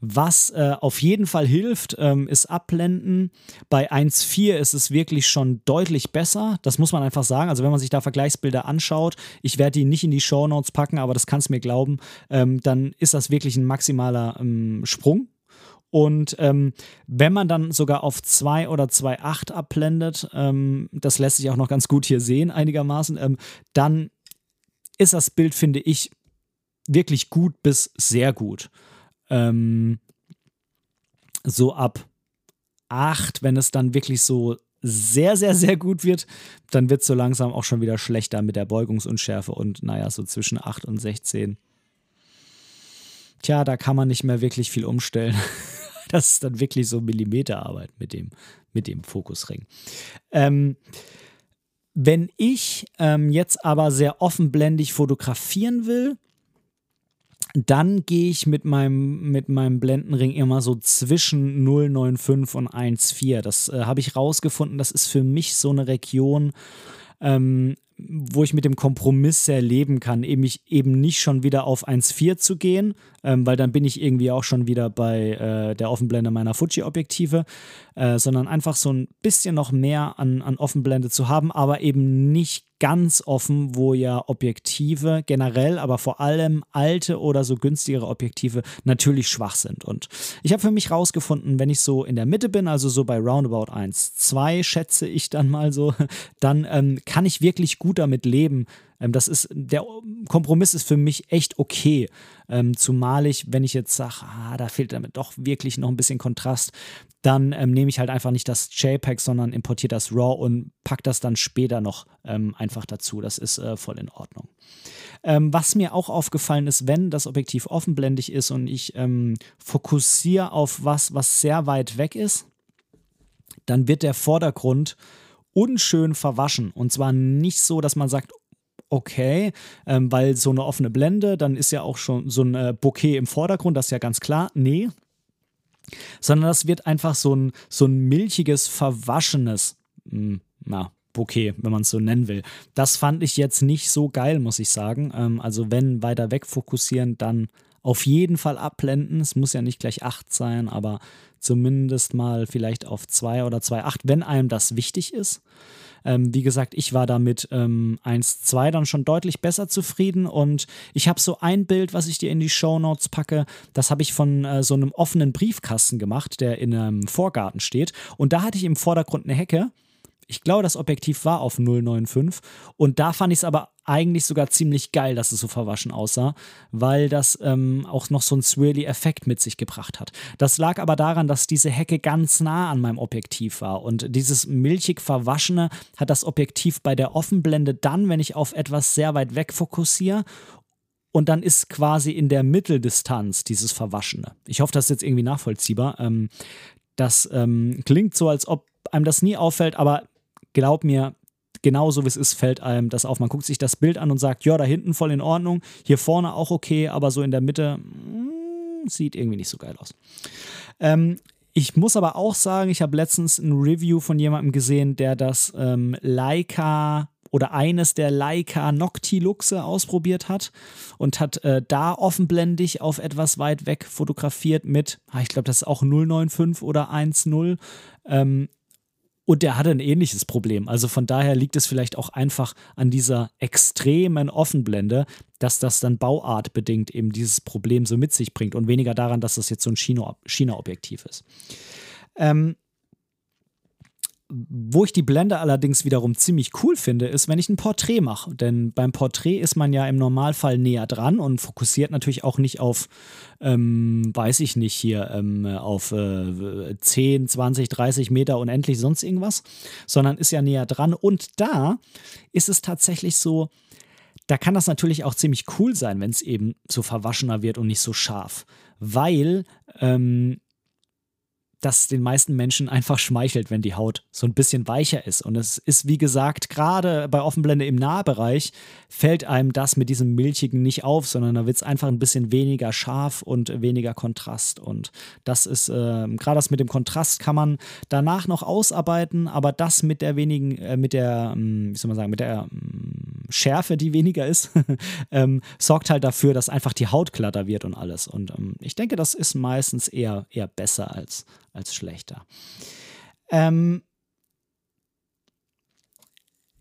Was äh, auf jeden Fall hilft, ähm, ist Abblenden. Bei 1.4 ist es wirklich schon deutlich besser. Das muss man einfach sagen. Also wenn man sich da Vergleichsbilder anschaut, ich werde die nicht in die Show Notes packen, aber das kannst du mir glauben, ähm, dann ist das wirklich ein maximaler ähm, Sprung. Und ähm, wenn man dann sogar auf 2 oder 2.8 abblendet, ähm, das lässt sich auch noch ganz gut hier sehen einigermaßen, ähm, dann ist das Bild, finde ich, wirklich gut bis sehr gut. ähm, so ab 8, wenn es dann wirklich so sehr, sehr, sehr gut wird, dann wird es so langsam auch schon wieder schlechter mit der Beugungsunschärfe und naja, so zwischen 8 und 16. Tja, da kann man nicht mehr wirklich viel umstellen. Das ist dann wirklich so Millimeterarbeit mit dem, mit dem Fokusring. Ähm, wenn ich ähm, jetzt aber sehr offenblendig fotografieren will, dann gehe ich mit meinem, mit meinem Blendenring immer so zwischen 0,95 und 1,4. Das äh, habe ich rausgefunden. Das ist für mich so eine Region, ähm, wo ich mit dem Kompromiss sehr leben kann, eben, ich, eben nicht schon wieder auf 1,4 zu gehen, ähm, weil dann bin ich irgendwie auch schon wieder bei äh, der Offenblende meiner Fuji-Objektive, äh, sondern einfach so ein bisschen noch mehr an, an Offenblende zu haben, aber eben nicht ganz offen, wo ja Objektive generell, aber vor allem alte oder so günstigere Objektive natürlich schwach sind. Und ich habe für mich rausgefunden, wenn ich so in der Mitte bin, also so bei Roundabout 1, 2 schätze ich dann mal so, dann ähm, kann ich wirklich gut damit leben, ähm, das ist, der Kompromiss ist für mich echt okay. Ähm, zumal ich, wenn ich jetzt sage, ah, da fehlt damit doch wirklich noch ein bisschen Kontrast, dann ähm, nehme ich halt einfach nicht das JPEG, sondern importiere das RAW und packe das dann später noch ähm, einfach dazu. Das ist äh, voll in Ordnung. Ähm, was mir auch aufgefallen ist, wenn das Objektiv offenblendig ist und ich ähm, fokussiere auf was, was sehr weit weg ist, dann wird der Vordergrund unschön verwaschen. Und zwar nicht so, dass man sagt, okay, ähm, weil so eine offene Blende, dann ist ja auch schon so ein äh, Bouquet im Vordergrund, das ist ja ganz klar. Nee. Sondern das wird einfach so ein, so ein milchiges, verwaschenes, mh, hm, na, Bouquet, wenn man es so nennen will. Das fand ich jetzt nicht so geil, muss ich sagen. Ähm, also wenn weiter weg fokussieren, dann auf jeden Fall abblenden. Es muss ja nicht gleich 8 sein, aber zumindest mal vielleicht auf 2 oder 2,8, wenn einem das wichtig ist. Ähm, wie gesagt, ich war damit ähm, 1.2 dann schon deutlich besser zufrieden und ich habe so ein Bild, was ich dir in die Show Notes packe, das habe ich von äh, so einem offenen Briefkasten gemacht, der in einem Vorgarten steht und da hatte ich im Vordergrund eine Hecke ich glaube, das Objektiv war auf 0,95 und da fand ich es aber eigentlich sogar ziemlich geil, dass es so verwaschen aussah, weil das ähm, auch noch so einen Swirly-Effekt mit sich gebracht hat. Das lag aber daran, dass diese Hecke ganz nah an meinem Objektiv war und dieses milchig verwaschene hat das Objektiv bei der Offenblende dann, wenn ich auf etwas sehr weit weg fokussiere und dann ist quasi in der Mitteldistanz dieses Verwaschene. Ich hoffe, das ist jetzt irgendwie nachvollziehbar. Ähm, das ähm, klingt so, als ob einem das nie auffällt, aber glaub mir, genauso wie es ist, fällt einem das auf. Man guckt sich das Bild an und sagt, ja, da hinten voll in Ordnung, hier vorne auch okay, aber so in der Mitte mh, hm, sieht irgendwie nicht so geil aus. Ähm, ich muss aber auch sagen, ich habe letztens ein Review von jemandem gesehen, der das ähm, Leica oder eines der Leica Noctiluxe ausprobiert hat und hat äh, da offenblendig auf etwas weit weg fotografiert mit, ah, ich glaube, das ist auch 095 oder 1.0. Ähm, und der hatte ein ähnliches Problem. Also von daher liegt es vielleicht auch einfach an dieser extremen Offenblende, dass das dann bauartbedingt eben dieses Problem so mit sich bringt und weniger daran, dass das jetzt so ein China-Objektiv ist. Ähm, wo ich die Blende allerdings wiederum ziemlich cool finde, ist, wenn ich ein Porträt mache. Denn beim Porträt ist man ja im Normalfall näher dran und fokussiert natürlich auch nicht auf, ähm, weiß ich nicht, hier ähm, auf äh, 10, 20, 30 Meter unendlich sonst irgendwas, sondern ist ja näher dran. Und da ist es tatsächlich so, da kann das natürlich auch ziemlich cool sein, wenn es eben so verwaschener wird und nicht so scharf. Weil ähm, das den meisten Menschen einfach schmeichelt, wenn die Haut so ein bisschen weicher ist. Und es ist, wie gesagt, gerade bei Offenblende im Nahbereich fällt einem das mit diesem Milchigen nicht auf, sondern da wird es einfach ein bisschen weniger scharf und weniger Kontrast. Und das ist, äh, gerade das mit dem Kontrast kann man danach noch ausarbeiten, aber das mit der wenigen, äh, mit der, ähm, wie soll man sagen, mit der ähm, Schärfe, die weniger ist, ähm, sorgt halt dafür, dass einfach die Haut glatter wird und alles. Und ähm, ich denke, das ist meistens eher, eher besser als als schlechter. Ähm,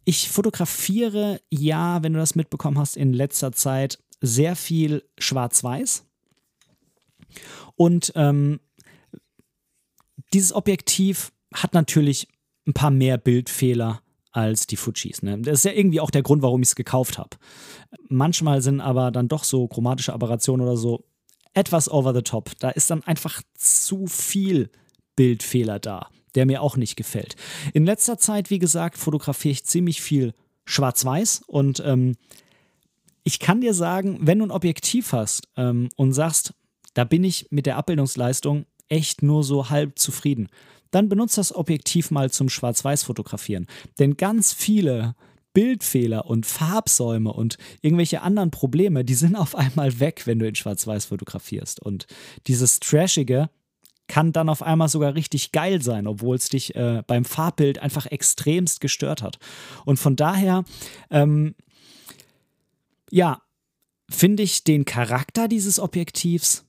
ich fotografiere, ja, wenn du das mitbekommen hast, in letzter Zeit sehr viel Schwarz-Weiß. Und ähm, dieses Objektiv hat natürlich ein paar mehr Bildfehler als die Fujis. Ne? Das ist ja irgendwie auch der Grund, warum ich es gekauft habe. Manchmal sind aber dann doch so chromatische Aberrationen oder so etwas over the top. Da ist dann einfach zu viel Bildfehler da, der mir auch nicht gefällt. In letzter Zeit, wie gesagt, fotografiere ich ziemlich viel schwarz-weiß und ähm, ich kann dir sagen, wenn du ein Objektiv hast ähm, und sagst, da bin ich mit der Abbildungsleistung echt nur so halb zufrieden, dann benutzt das Objektiv mal zum Schwarz-Weiß-Fotografieren. Denn ganz viele Bildfehler und Farbsäume und irgendwelche anderen Probleme, die sind auf einmal weg, wenn du in Schwarz-Weiß fotografierst. Und dieses Trashige kann dann auf einmal sogar richtig geil sein, obwohl es dich äh, beim Farbbild einfach extremst gestört hat. Und von daher, ähm, ja, finde ich den Charakter dieses Objektivs,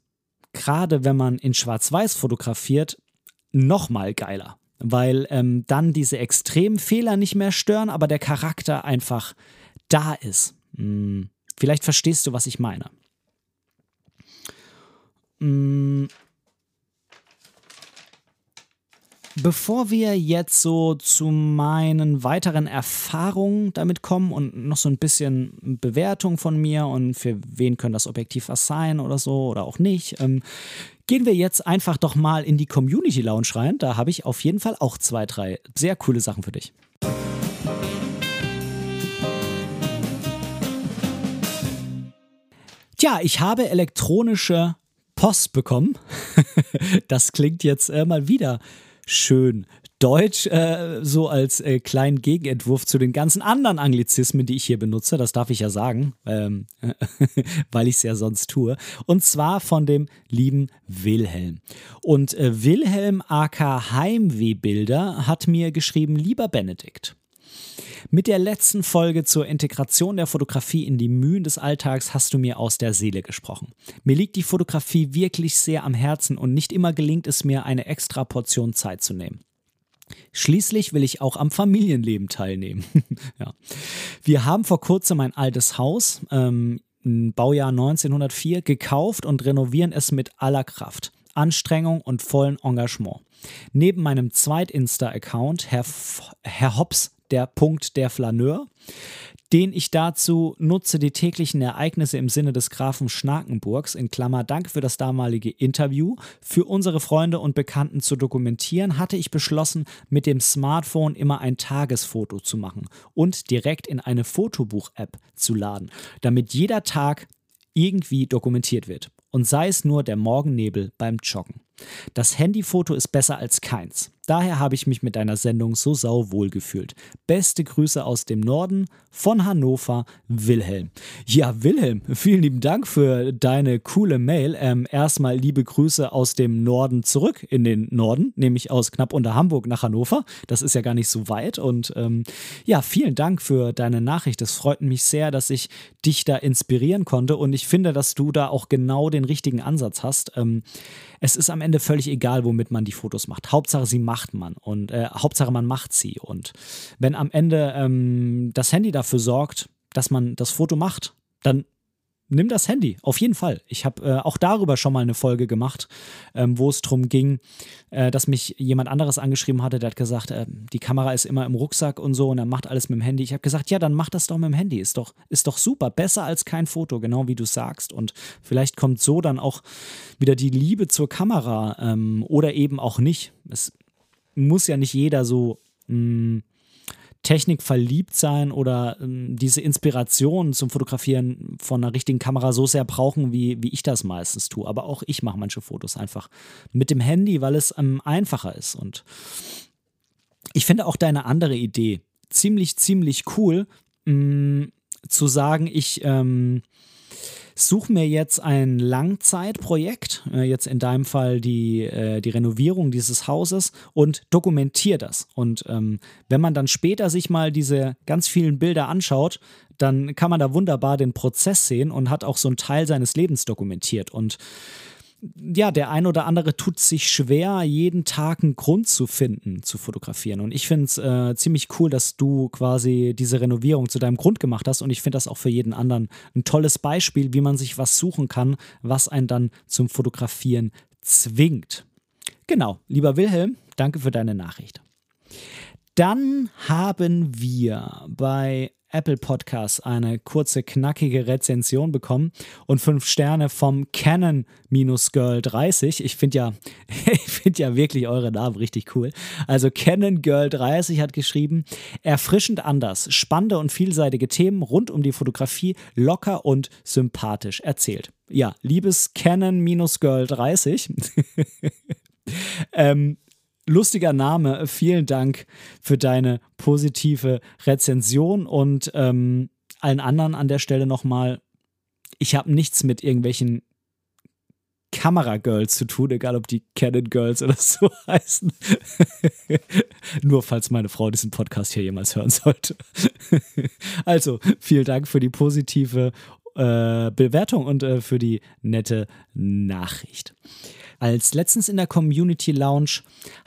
gerade wenn man in Schwarz-Weiß fotografiert, noch mal geiler weil ähm, dann diese extremen Fehler nicht mehr stören, aber der Charakter einfach da ist. Hm, vielleicht verstehst du, was ich meine. Hm, Bevor wir jetzt so zu meinen weiteren Erfahrungen damit kommen und noch so ein bisschen Bewertung von mir und für wen könnte das Objektiv was sein oder so oder auch nicht, ähm, gehen wir jetzt einfach doch mal in die Community Lounge rein. Da habe ich auf jeden Fall auch zwei, drei sehr coole Sachen für dich. Tja, ich habe elektronische Post bekommen. das klingt jetzt äh, mal wieder schön Deutsch, äh, so als äh, kleinen Gegenentwurf zu den ganzen anderen Anglizismen, die ich hier benutze. Das darf ich ja sagen, ähm, weil ich es ja sonst tue. Und zwar von dem lieben Wilhelm. Und äh, Wilhelm AK Heimwehbilder hat mir geschrieben, lieber Benedikt. Mit der letzten Folge zur Integration der Fotografie in die Mühen des Alltags hast du mir aus der Seele gesprochen. Mir liegt die Fotografie wirklich sehr am Herzen und nicht immer gelingt es mir, eine extra Portion Zeit zu nehmen. Schließlich will ich auch am Familienleben teilnehmen. ja. Wir haben vor kurzem ein altes Haus, ähm, Baujahr 1904, gekauft und renovieren es mit aller Kraft, Anstrengung und vollen Engagement. Neben meinem Zweit-Insta-Account, Herr, Herr Hobbs der Punkt der Flaneur, den ich dazu nutze, die täglichen Ereignisse im Sinne des Grafen Schnakenburgs, in Klammer Dank für das damalige Interview, für unsere Freunde und Bekannten zu dokumentieren, hatte ich beschlossen, mit dem Smartphone immer ein Tagesfoto zu machen und direkt in eine Fotobuch-App zu laden, damit jeder Tag irgendwie dokumentiert wird. Und sei es nur der Morgennebel beim Joggen. Das Handyfoto ist besser als keins. Daher habe ich mich mit deiner Sendung so sauwohl gefühlt. Beste Grüße aus dem Norden von Hannover, Wilhelm. Ja, Wilhelm, vielen lieben Dank für deine coole Mail. Ähm, erstmal liebe Grüße aus dem Norden zurück in den Norden, nämlich aus knapp unter Hamburg nach Hannover. Das ist ja gar nicht so weit. Und ähm, ja, vielen Dank für deine Nachricht. Es freut mich sehr, dass ich dich da inspirieren konnte. Und ich finde, dass du da auch genau den richtigen Ansatz hast. Ähm, es ist am Ende völlig egal, womit man die Fotos macht. Hauptsache, sie macht man und äh, Hauptsache man macht sie. Und wenn am Ende ähm, das Handy dafür sorgt, dass man das Foto macht, dann nimm das Handy, auf jeden Fall. Ich habe äh, auch darüber schon mal eine Folge gemacht, ähm, wo es darum ging, äh, dass mich jemand anderes angeschrieben hatte, der hat gesagt, äh, die Kamera ist immer im Rucksack und so und er macht alles mit dem Handy. Ich habe gesagt, ja, dann mach das doch mit dem Handy. Ist doch, ist doch super, besser als kein Foto, genau wie du sagst. Und vielleicht kommt so dann auch wieder die Liebe zur Kamera ähm, oder eben auch nicht. Es muss ja nicht jeder so. Mh, mm, Technik verliebt sein oder ähm, diese Inspiration zum Fotografieren von einer richtigen Kamera so sehr brauchen, wie, wie ich das meistens tue. Aber auch ich mache manche Fotos einfach mit dem Handy, weil es ähm, einfacher ist. Und ich finde auch deine andere Idee ziemlich, ziemlich cool, mh, mm, zu sagen, ich ähm, suche mir jetzt ein Langzeitprojekt, äh, jetzt in deinem Fall die, äh, die Renovierung dieses Hauses und dokumentiere das. Und ähm, wenn man dann später sich mal diese ganz vielen Bilder anschaut, dann kann man da wunderbar den Prozess sehen und hat auch so einen Teil seines Lebens dokumentiert. Und ja, der ein oder andere tut sich schwer, jeden Tag einen Grund zu finden, zu fotografieren. Und ich finde es äh, ziemlich cool, dass du quasi diese Renovierung zu deinem Grund gemacht hast. Und ich finde das auch für jeden anderen ein tolles Beispiel, wie man sich was suchen kann, was einen dann zum Fotografieren zwingt. Genau, lieber Wilhelm, danke für deine Nachricht. Dann haben wir bei Apple Podcasts eine kurze, knackige Rezension bekommen und fünf Sterne vom Canon-Girl 30. Ich finde ja, ich finde ja wirklich eure Namen richtig cool. Also Canon Girl 30 hat geschrieben, erfrischend anders, spannende und vielseitige Themen rund um die Fotografie, locker und sympathisch erzählt. Ja, liebes Canon-Girl 30. ähm, lustiger Name. Vielen Dank für deine positive Rezension und ähm, allen anderen an der Stelle nochmal. Ich habe nichts mit irgendwelchen Kameragirls zu tun, egal ob die Canon Girls oder so heißen. Nur falls meine Frau diesen Podcast hier jemals hören sollte. also, vielen Dank für die positive äh, Bewertung und äh, für die nette Nachricht. Als letztens in der Community Lounge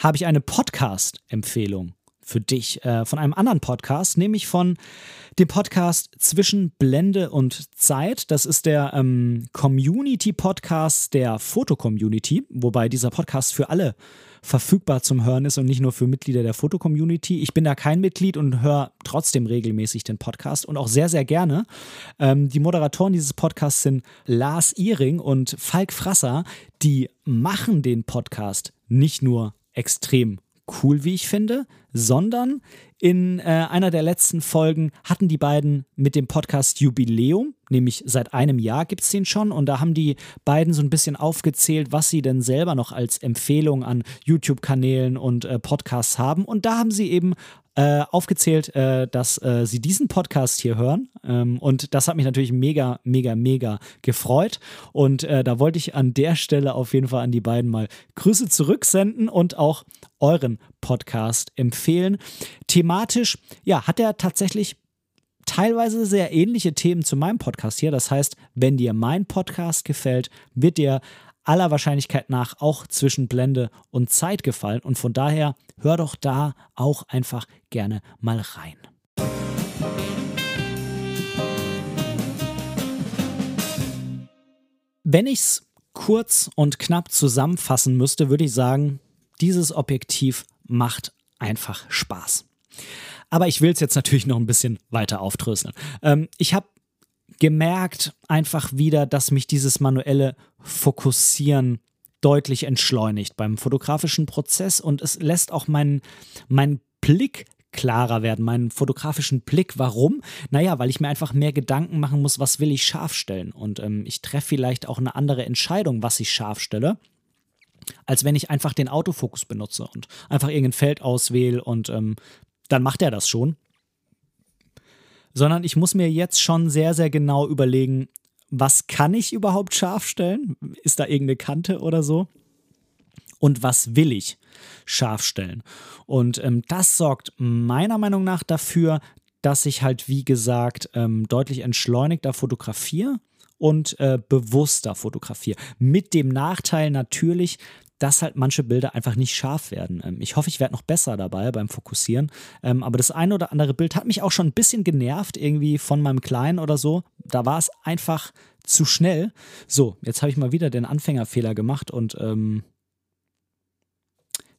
habe ich eine Podcast-Empfehlung für dich äh, von einem anderen Podcast, nämlich von dem Podcast Zwischen Blende und Zeit. Das ist der ähm, Community-Podcast der Foto-Community, wobei dieser Podcast für alle verfügbar zum Hören ist und nicht nur für Mitglieder der Foto-Community. Ich bin da kein Mitglied und höre trotzdem regelmäßig den Podcast und auch sehr, sehr gerne. Ähm, die Moderatoren dieses Podcasts sind Lars Ihring und Falk Frasser. Die machen den Podcast nicht nur extrem cool, wie ich finde, sondern in äh, einer der letzten Folgen hatten die beiden mit dem Podcast Jubiläum, nämlich seit einem Jahr gibt es den schon, und da haben die beiden so ein bisschen aufgezählt, was sie denn selber noch als Empfehlung an YouTube-Kanälen und äh, Podcasts haben. Und da haben sie eben äh, aufgezählt, äh, dass äh, sie diesen Podcast hier hören. Ähm, und das hat mich natürlich mega, mega, mega gefreut. Und äh, da wollte ich an der Stelle auf jeden Fall an die beiden mal Grüße zurücksenden und auch euren Podcast empfehlen. Thematisch, ja, hat er tatsächlich teilweise sehr ähnliche Themen zu meinem Podcast hier. Das heißt, wenn dir mein Podcast gefällt, wird dir aller Wahrscheinlichkeit nach auch zwischen Blende und Zeit gefallen. Und von daher hör doch da auch einfach gerne mal rein. Wenn ich es kurz und knapp zusammenfassen müsste, würde ich sagen, dieses Objektiv macht einfach Spaß. Aber ich will es jetzt natürlich noch ein bisschen weiter aufdröseln. Ähm, ich habe gemerkt einfach wieder, dass mich dieses manuelle Fokussieren deutlich entschleunigt beim fotografischen Prozess und es lässt auch meinen mein Blick klarer werden, meinen fotografischen Blick. Warum? Naja, weil ich mir einfach mehr Gedanken machen muss, was will ich scharf stellen. Und ähm, ich treffe vielleicht auch eine andere Entscheidung, was ich scharf stelle, als wenn ich einfach den Autofokus benutze und einfach irgendein Feld auswähle und ähm, dann macht er das schon sondern ich muss mir jetzt schon sehr, sehr genau überlegen, was kann ich überhaupt scharf stellen? Ist da irgendeine Kante oder so? Und was will ich scharf stellen? Und ähm, das sorgt meiner Meinung nach dafür, dass ich halt, wie gesagt, ähm, deutlich entschleunigter fotografiere und äh, bewusster fotografiere. Mit dem Nachteil natürlich, dass halt manche Bilder einfach nicht scharf werden. Ähm, ich hoffe, ich werde noch besser dabei beim Fokussieren. Ähm, aber das eine oder andere Bild hat mich auch schon ein bisschen genervt, irgendwie von meinem Kleinen oder so. Da war es einfach zu schnell. So, jetzt habe ich mal wieder den Anfängerfehler gemacht und ähm,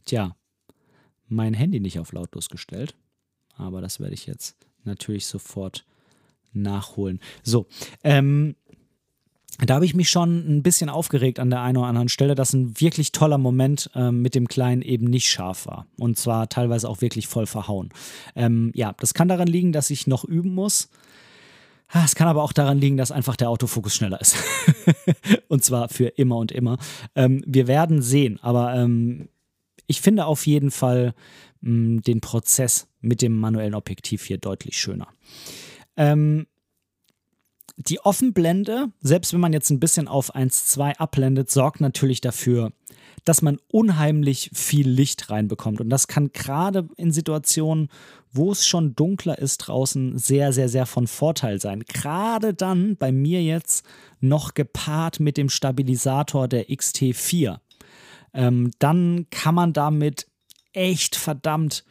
tja, mein Handy nicht auf lautlos gestellt. Aber das werde ich jetzt natürlich sofort nachholen. So, ähm, da habe ich mich schon ein bisschen aufgeregt an der einen oder anderen Stelle, dass ein wirklich toller Moment ähm, mit dem Kleinen eben nicht scharf war. Und zwar teilweise auch wirklich voll verhauen. Ähm, ja, das kann daran liegen, dass ich noch üben muss. Ah, es kann aber auch daran liegen, dass einfach der Autofokus schneller ist. und zwar für immer und immer. Ähm, wir werden sehen, aber ähm, ich finde auf jeden Fall mh, mm, den Prozess mit dem manuellen Objektiv hier deutlich schöner. Ähm, die Offenblende, selbst wenn man jetzt ein bisschen auf 1.2 abblendet, sorgt natürlich dafür, dass man unheimlich viel Licht reinbekommt. Und das kann gerade in Situationen, wo es schon dunkler ist draußen, sehr, sehr, sehr von Vorteil sein. Gerade dann bei mir jetzt noch gepaart mit dem Stabilisator der XT4. Ähm, dann kann man damit echt verdammt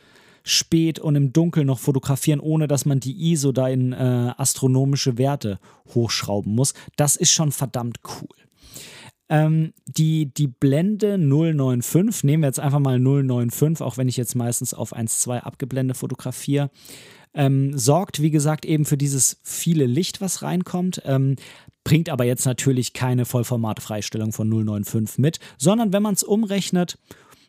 spät und im Dunkeln noch fotografieren, ohne dass man die ISO da in äh, astronomische Werte hochschrauben muss. Das ist schon verdammt cool. Ähm, die, die Blende 095, nehmen wir jetzt einfach mal 095, auch wenn ich jetzt meistens auf 1.2 abgeblendet fotografiere, ähm, sorgt, wie gesagt, eben für dieses viele Licht, was reinkommt. Ähm, bringt aber jetzt natürlich keine Vollformat-Freistellung von 095 mit, sondern wenn man es umrechnet,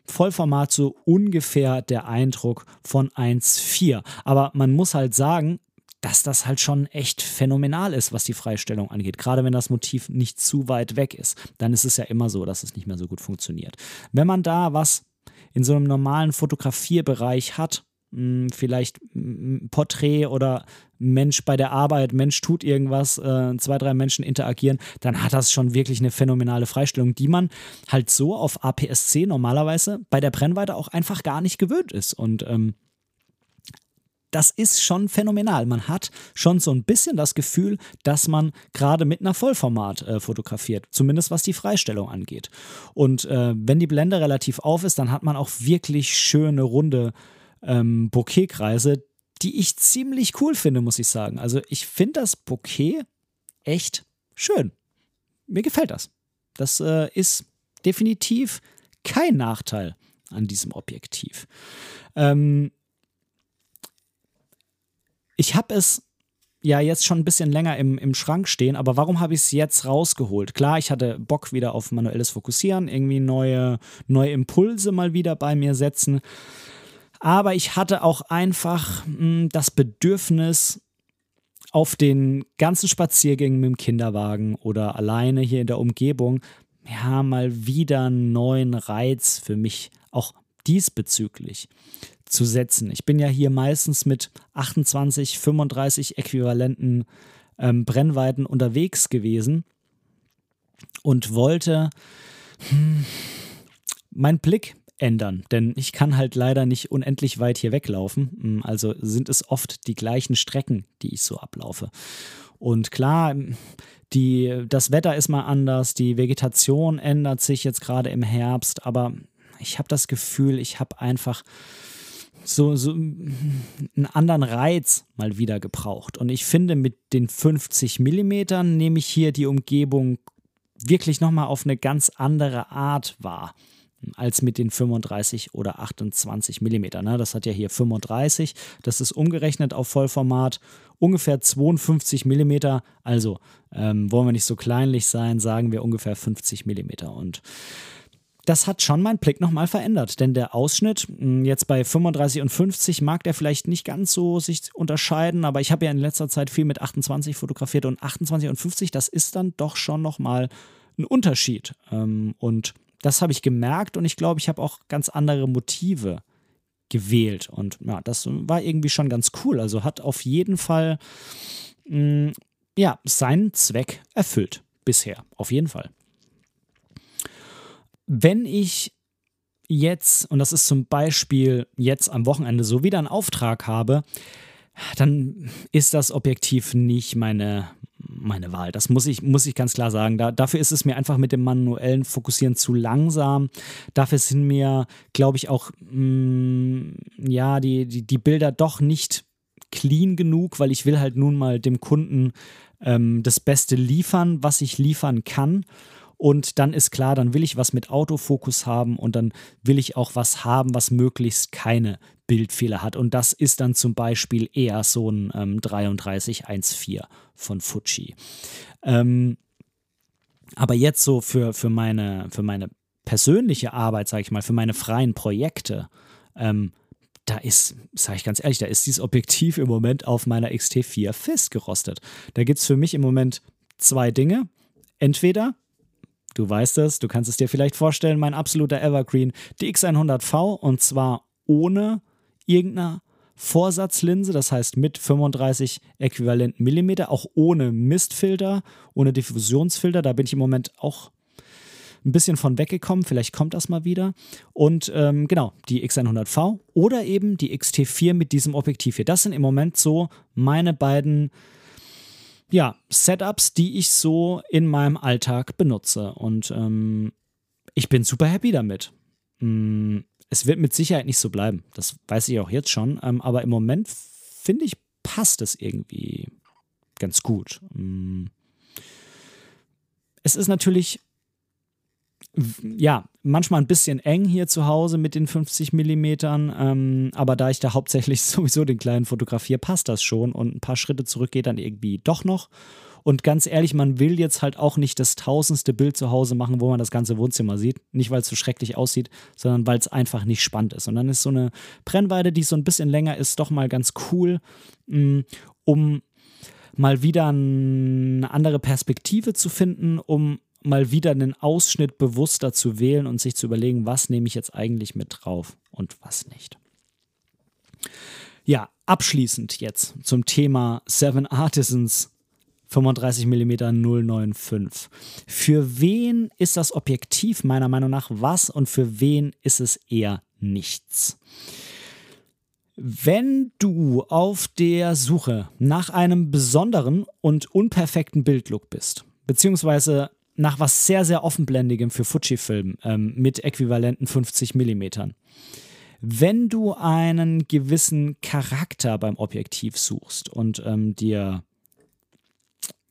Vollformat so ungefähr der Eindruck von 1.4. Aber man muss halt sagen, dass das halt schon echt phänomenal ist, was die Freistellung angeht. Gerade wenn das Motiv nicht zu weit weg ist, dann ist es ja immer so, dass es nicht mehr so gut funktioniert. Wenn man da was in so einem normalen Fotografierbereich hat, hm, vielleicht ein Porträt oder Mensch bei der Arbeit, Mensch tut irgendwas, äh, zwei, drei Menschen interagieren, dann hat das schon wirklich eine phänomenale Freistellung, die man halt so auf APS-C normalerweise bei der Brennweite auch einfach gar nicht gewöhnt ist. Und ähm, das ist schon phänomenal. Man hat schon so ein bisschen das Gefühl, dass man gerade mit einer Vollformat äh, fotografiert, zumindest was die Freistellung angeht. Und äh, wenn die Blende relativ auf ist, dann hat man auch wirklich schöne runde ähm, Bokehkreise, die ich ziemlich cool finde, muss ich sagen. Also ich finde das Bokeh echt schön. Mir gefällt das. Das äh, ist definitiv kein Nachteil an diesem Objektiv. Ähm, ich habe es ja jetzt schon ein bisschen länger im, im Schrank stehen, aber warum habe ich es jetzt rausgeholt? Klar, ich hatte Bock wieder auf manuelles Fokussieren, irgendwie neue, neue Impulse mal wieder bei mir setzen. Aber ich hatte auch einfach mh, hm, das Bedürfnis, auf den ganzen Spaziergängen mit dem Kinderwagen oder alleine hier in der Umgebung, ja, mal wieder einen neuen Reiz für mich auch diesbezüglich zu setzen. Ich bin ja hier meistens mit 28, 35 äquivalenten ähm, Brennweiten unterwegs gewesen und wollte hm, meinen Blick ändern, denn ich kann halt leider nicht unendlich weit hier weglaufen. Hm, also sind es oft die gleichen Strecken, die ich so ablaufe. Und klar, die, das Wetter ist mal anders, die Vegetation ändert sich jetzt gerade im Herbst, aber ich habe das Gefühl, ich habe einfach so, so einen anderen Reiz mal wieder gebraucht. Und ich finde, mit den 50 Millimetern nehme ich hier die Umgebung wirklich nochmal auf eine ganz andere Art wahr als mit den 35 oder 28 Millimeter. Ne? Das hat ja hier 35. Das ist umgerechnet auf Vollformat ungefähr 52 Millimeter. Also ähm, wollen wir nicht so kleinlich sein, sagen wir ungefähr 50 Millimeter. Und das hat schon meinen Blick nochmal verändert. Denn der Ausschnitt, hm, jetzt bei 35 und 50, mag der vielleicht nicht ganz so sich unterscheiden, aber ich habe ja in letzter Zeit viel mit 28 fotografiert und 28 und 50, das ist dann doch schon nochmal ein Unterschied. Ähm, und das habe ich gemerkt und ich glaube, ich habe auch ganz andere Motive gewählt. Und ja, das war irgendwie schon ganz cool. Also hat auf jeden Fall mh, hm, ja, seinen Zweck erfüllt. Bisher, auf jeden Fall wenn ich jetzt, und das ist zum Beispiel jetzt am Wochenende so wieder einen Auftrag habe, dann ist das Objektiv nicht meine, meine Wahl. Das muss ich, muss ich ganz klar sagen. Da, dafür ist es mir einfach mit dem manuellen Fokussieren zu langsam. Dafür sind mir, glaube ich, auch mh, mm, ja, die, die, die Bilder doch nicht clean genug, weil ich will halt nun mal dem Kunden ähm, das Beste liefern, was ich liefern kann. Und dann ist klar, dann will ich was mit Autofokus haben und dann will ich auch was haben, was möglichst keine Bildfehler hat. Und das ist dann zum Beispiel eher so ein ähm, 3314 von Fuji. Ähm, aber jetzt so für, für, meine, für meine persönliche Arbeit, sage ich mal, für meine freien Projekte, ähm, da ist, sage ich ganz ehrlich, da ist dieses Objektiv im Moment auf meiner XT4 festgerostet. Da gibt es für mich im Moment zwei Dinge. Entweder Du weißt es, du kannst es dir vielleicht vorstellen, mein absoluter Evergreen, die X100V und zwar ohne irgendeiner Vorsatzlinse, das heißt mit 35 äquivalenten Millimeter, auch ohne Mistfilter, ohne Diffusionsfilter. Da bin ich im Moment auch ein bisschen von weggekommen. Vielleicht kommt das mal wieder. Und ähm, genau, die X100V oder eben die XT4 mit diesem Objektiv hier. Das sind im Moment so meine beiden ja, Setups, die ich so in meinem Alltag benutze. Und ähm, ich bin super happy damit. Mm, es wird mit Sicherheit nicht so bleiben. Das weiß ich auch jetzt schon. Ähm, aber im Moment finde ich, passt es irgendwie ganz gut. Mm. Es ist natürlich ja, manchmal ein bisschen eng hier zu Hause mit den 50 Millimetern, ähm, aber da ich da hauptsächlich sowieso den kleinen fotografiere, passt das schon und ein paar Schritte zurück geht dann irgendwie doch noch. Und ganz ehrlich, man will jetzt halt auch nicht das tausendste Bild zu Hause machen, wo man das ganze Wohnzimmer sieht. Nicht, weil es so schrecklich aussieht, sondern weil es einfach nicht spannend ist. Und dann ist so eine Brennweite, die so ein bisschen länger ist, doch mal ganz cool, mm, um mal wieder eine andere Perspektive zu finden, um mal wieder einen Ausschnitt bewusster zu wählen und sich zu überlegen, was nehme ich jetzt eigentlich mit drauf und was nicht. Ja, abschließend jetzt zum Thema Seven Artisans 35 mm 095. Für wen ist das Objektiv meiner Meinung nach was und für wen ist es eher nichts? Wenn du auf der Suche nach einem besonderen und unperfekten Bildlook bist, beziehungsweise nach was sehr, sehr offenblendigem für Fujifilm ähm, mit äquivalenten 50 mm. Wenn du einen gewissen Charakter beim Objektiv suchst und ähm, dir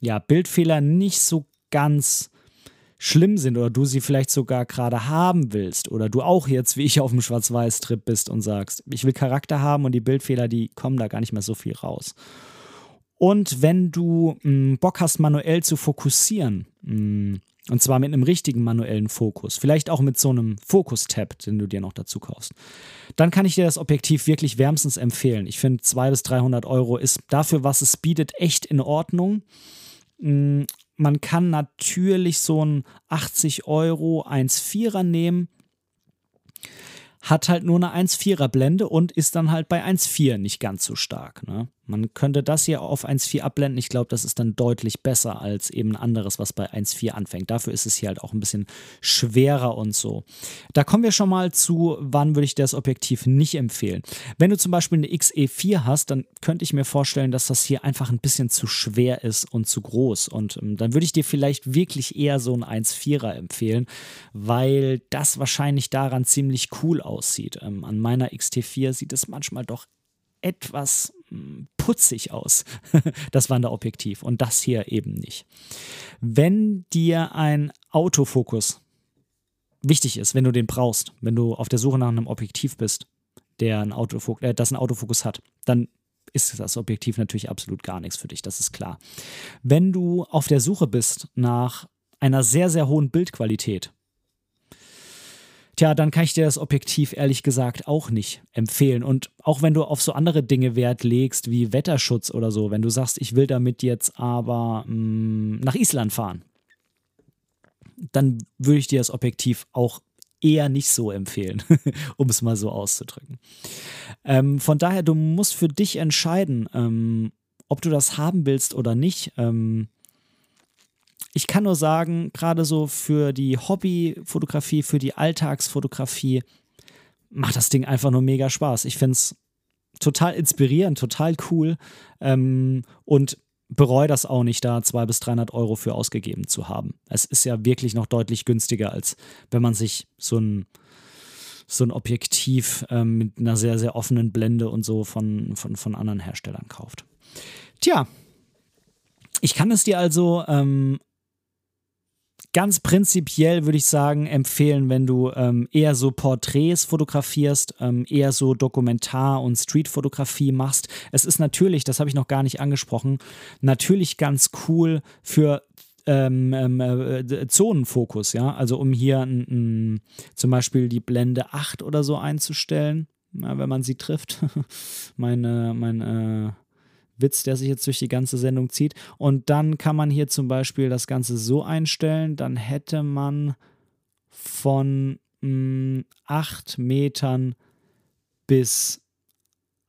ja, Bildfehler nicht so ganz schlimm sind oder du sie vielleicht sogar gerade haben willst oder du auch jetzt wie ich auf dem Schwarz-Weiß-Trip bist und sagst, ich will Charakter haben und die Bildfehler, die kommen da gar nicht mehr so viel raus. Und wenn du mh, hm, Bock hast, manuell zu fokussieren, mh, hm, und zwar mit einem richtigen manuellen Fokus, vielleicht auch mit so einem Fokus-Tab, den du dir noch dazu kaufst, dann kann ich dir das Objektiv wirklich wärmstens empfehlen. Ich finde, 200 bis 300 Euro ist dafür, was es bietet, echt in Ordnung. Mh, hm, man kann natürlich so ein 80 Euro 1,4er nehmen hat halt nur eine 1,4er Blende und ist dann halt bei 1,4 nicht ganz so stark. Ne? Man könnte das hier auf 1,4 abblenden. Ich glaube, das ist dann deutlich besser als eben anderes, was bei 1,4 anfängt. Dafür ist es hier halt auch ein bisschen schwerer und so. Da kommen wir schon mal zu, wann würde ich das Objektiv nicht empfehlen. Wenn du zum Beispiel eine XE4 hast, dann könnte ich mir vorstellen, dass das hier einfach ein bisschen zu schwer ist und zu groß. Und ähm, dann würde ich dir vielleicht wirklich eher so ein 1,4er empfehlen, weil das wahrscheinlich daran ziemlich cool aussieht. Ähm, an meiner XT4 sieht es manchmal doch etwas hm, putzig aus, das Wanderobjektiv und das hier eben nicht. Wenn dir ein Autofokus wichtig ist, wenn du den brauchst, wenn du auf der Suche nach einem Objektiv bist, der ein Autofokus, äh, das einen Autofokus hat, dann ist das Objektiv natürlich absolut gar nichts für dich, das ist klar. Wenn du auf der Suche bist nach einer sehr, sehr hohen Bildqualität, Tja, dann kann ich dir das Objektiv ehrlich gesagt auch nicht empfehlen. Und auch wenn du auf so andere Dinge Wert legst, wie Wetterschutz oder so, wenn du sagst, ich will damit jetzt aber mh, mm, nach Island fahren, dann würde ich dir das Objektiv auch eher nicht so empfehlen, um es mal so auszudrücken. Ähm, von daher, du musst für dich entscheiden, ähm, ob du das haben willst oder nicht. Ähm, ich kann nur sagen, gerade so für die Hobbyfotografie, für die Alltagsfotografie, macht das Ding einfach nur mega Spaß. Ich finde es total inspirierend, total cool ähm, und bereue das auch nicht, da 200 bis 300 Euro für ausgegeben zu haben. Es ist ja wirklich noch deutlich günstiger, als wenn man sich so ein, so ein Objektiv ähm, mit einer sehr, sehr offenen Blende und so von, von, von anderen Herstellern kauft. Tja, ich kann es dir also ähm, ganz prinzipiell würde ich sagen, empfehlen, wenn du ähm, eher so Porträts fotografierst, ähm, eher so Dokumentar- und Streetfotografie machst. Es ist natürlich, das habe ich noch gar nicht angesprochen, natürlich ganz cool für ähm, ähm äh, Zonenfokus, ja, also um hier n, n, zum Beispiel die Blende 8 oder so einzustellen, ja, wenn man sie trifft. meine, mein, äh, Witz, der sich jetzt durch die ganze Sendung zieht. Und dann kann man hier zum Beispiel das Ganze so einstellen, dann hätte man von mh, mm, 8 Metern bis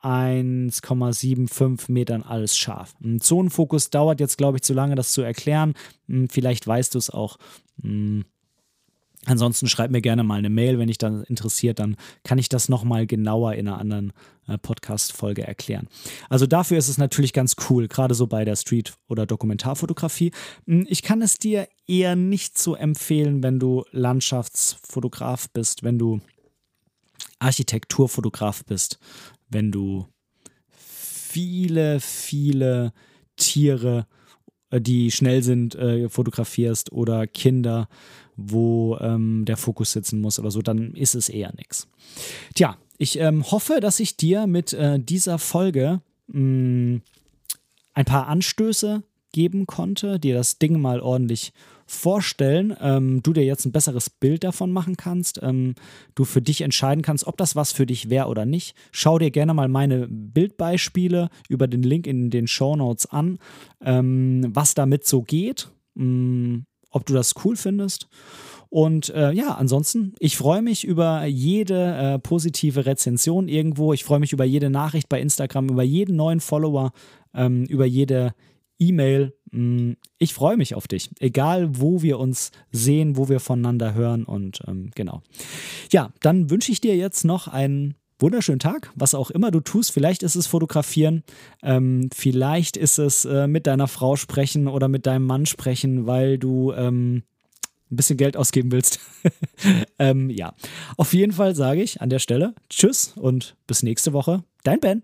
1,75 Metern alles scharf. Ein Zonenfokus dauert jetzt, glaube ich, zu lange, das zu erklären. Hm, vielleicht weißt du es auch. Hm, Ansonsten schreib mir gerne mal eine Mail, wenn dich dann interessiert, dann kann ich das nochmal genauer in einer anderen äh, Podcast-Folge erklären. Also dafür ist es natürlich ganz cool, gerade so bei der Street- oder Dokumentarfotografie. Hm, ich kann es dir eher nicht so empfehlen, wenn du Landschaftsfotograf bist, wenn du Architekturfotograf bist, wenn du viele, viele Tiere die schnell sind, äh, fotografierst oder Kinder, wo ähm, der Fokus sitzen muss oder so, dann ist es eher nichts. Tja, ich ähm, hoffe, dass ich dir mit äh, dieser Folge mh, mm, ein paar Anstöße geben konnte, dir das Ding mal ordentlich vorstellen, ähm, du dir jetzt ein besseres Bild davon machen kannst, ähm, du für dich entscheiden kannst, ob das was für dich wäre oder nicht. Schau dir gerne mal meine Bildbeispiele über den Link in den Show Notes an, ähm, was damit so geht, mh, mm, ob du das cool findest. Und äh, ja, ansonsten, ich freue mich über jede äh, positive Rezension irgendwo. Ich freue mich über jede Nachricht bei Instagram, über jeden neuen Follower, ähm, über jede E-Mail. Mm, ich freue mich auf dich, egal wo wir uns sehen, wo wir voneinander hören und ähm, genau. Ja, dann wünsche ich dir jetzt noch einen wunderschönen Tag, was auch immer du tust. Vielleicht ist es fotografieren, ähm, vielleicht ist es äh, mit deiner Frau sprechen oder mit deinem Mann sprechen, weil du ähm, ein bisschen Geld ausgeben willst. ähm, ja, auf jeden Fall sage ich an der Stelle Tschüss und bis nächste Woche. Dein Ben.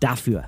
dafür.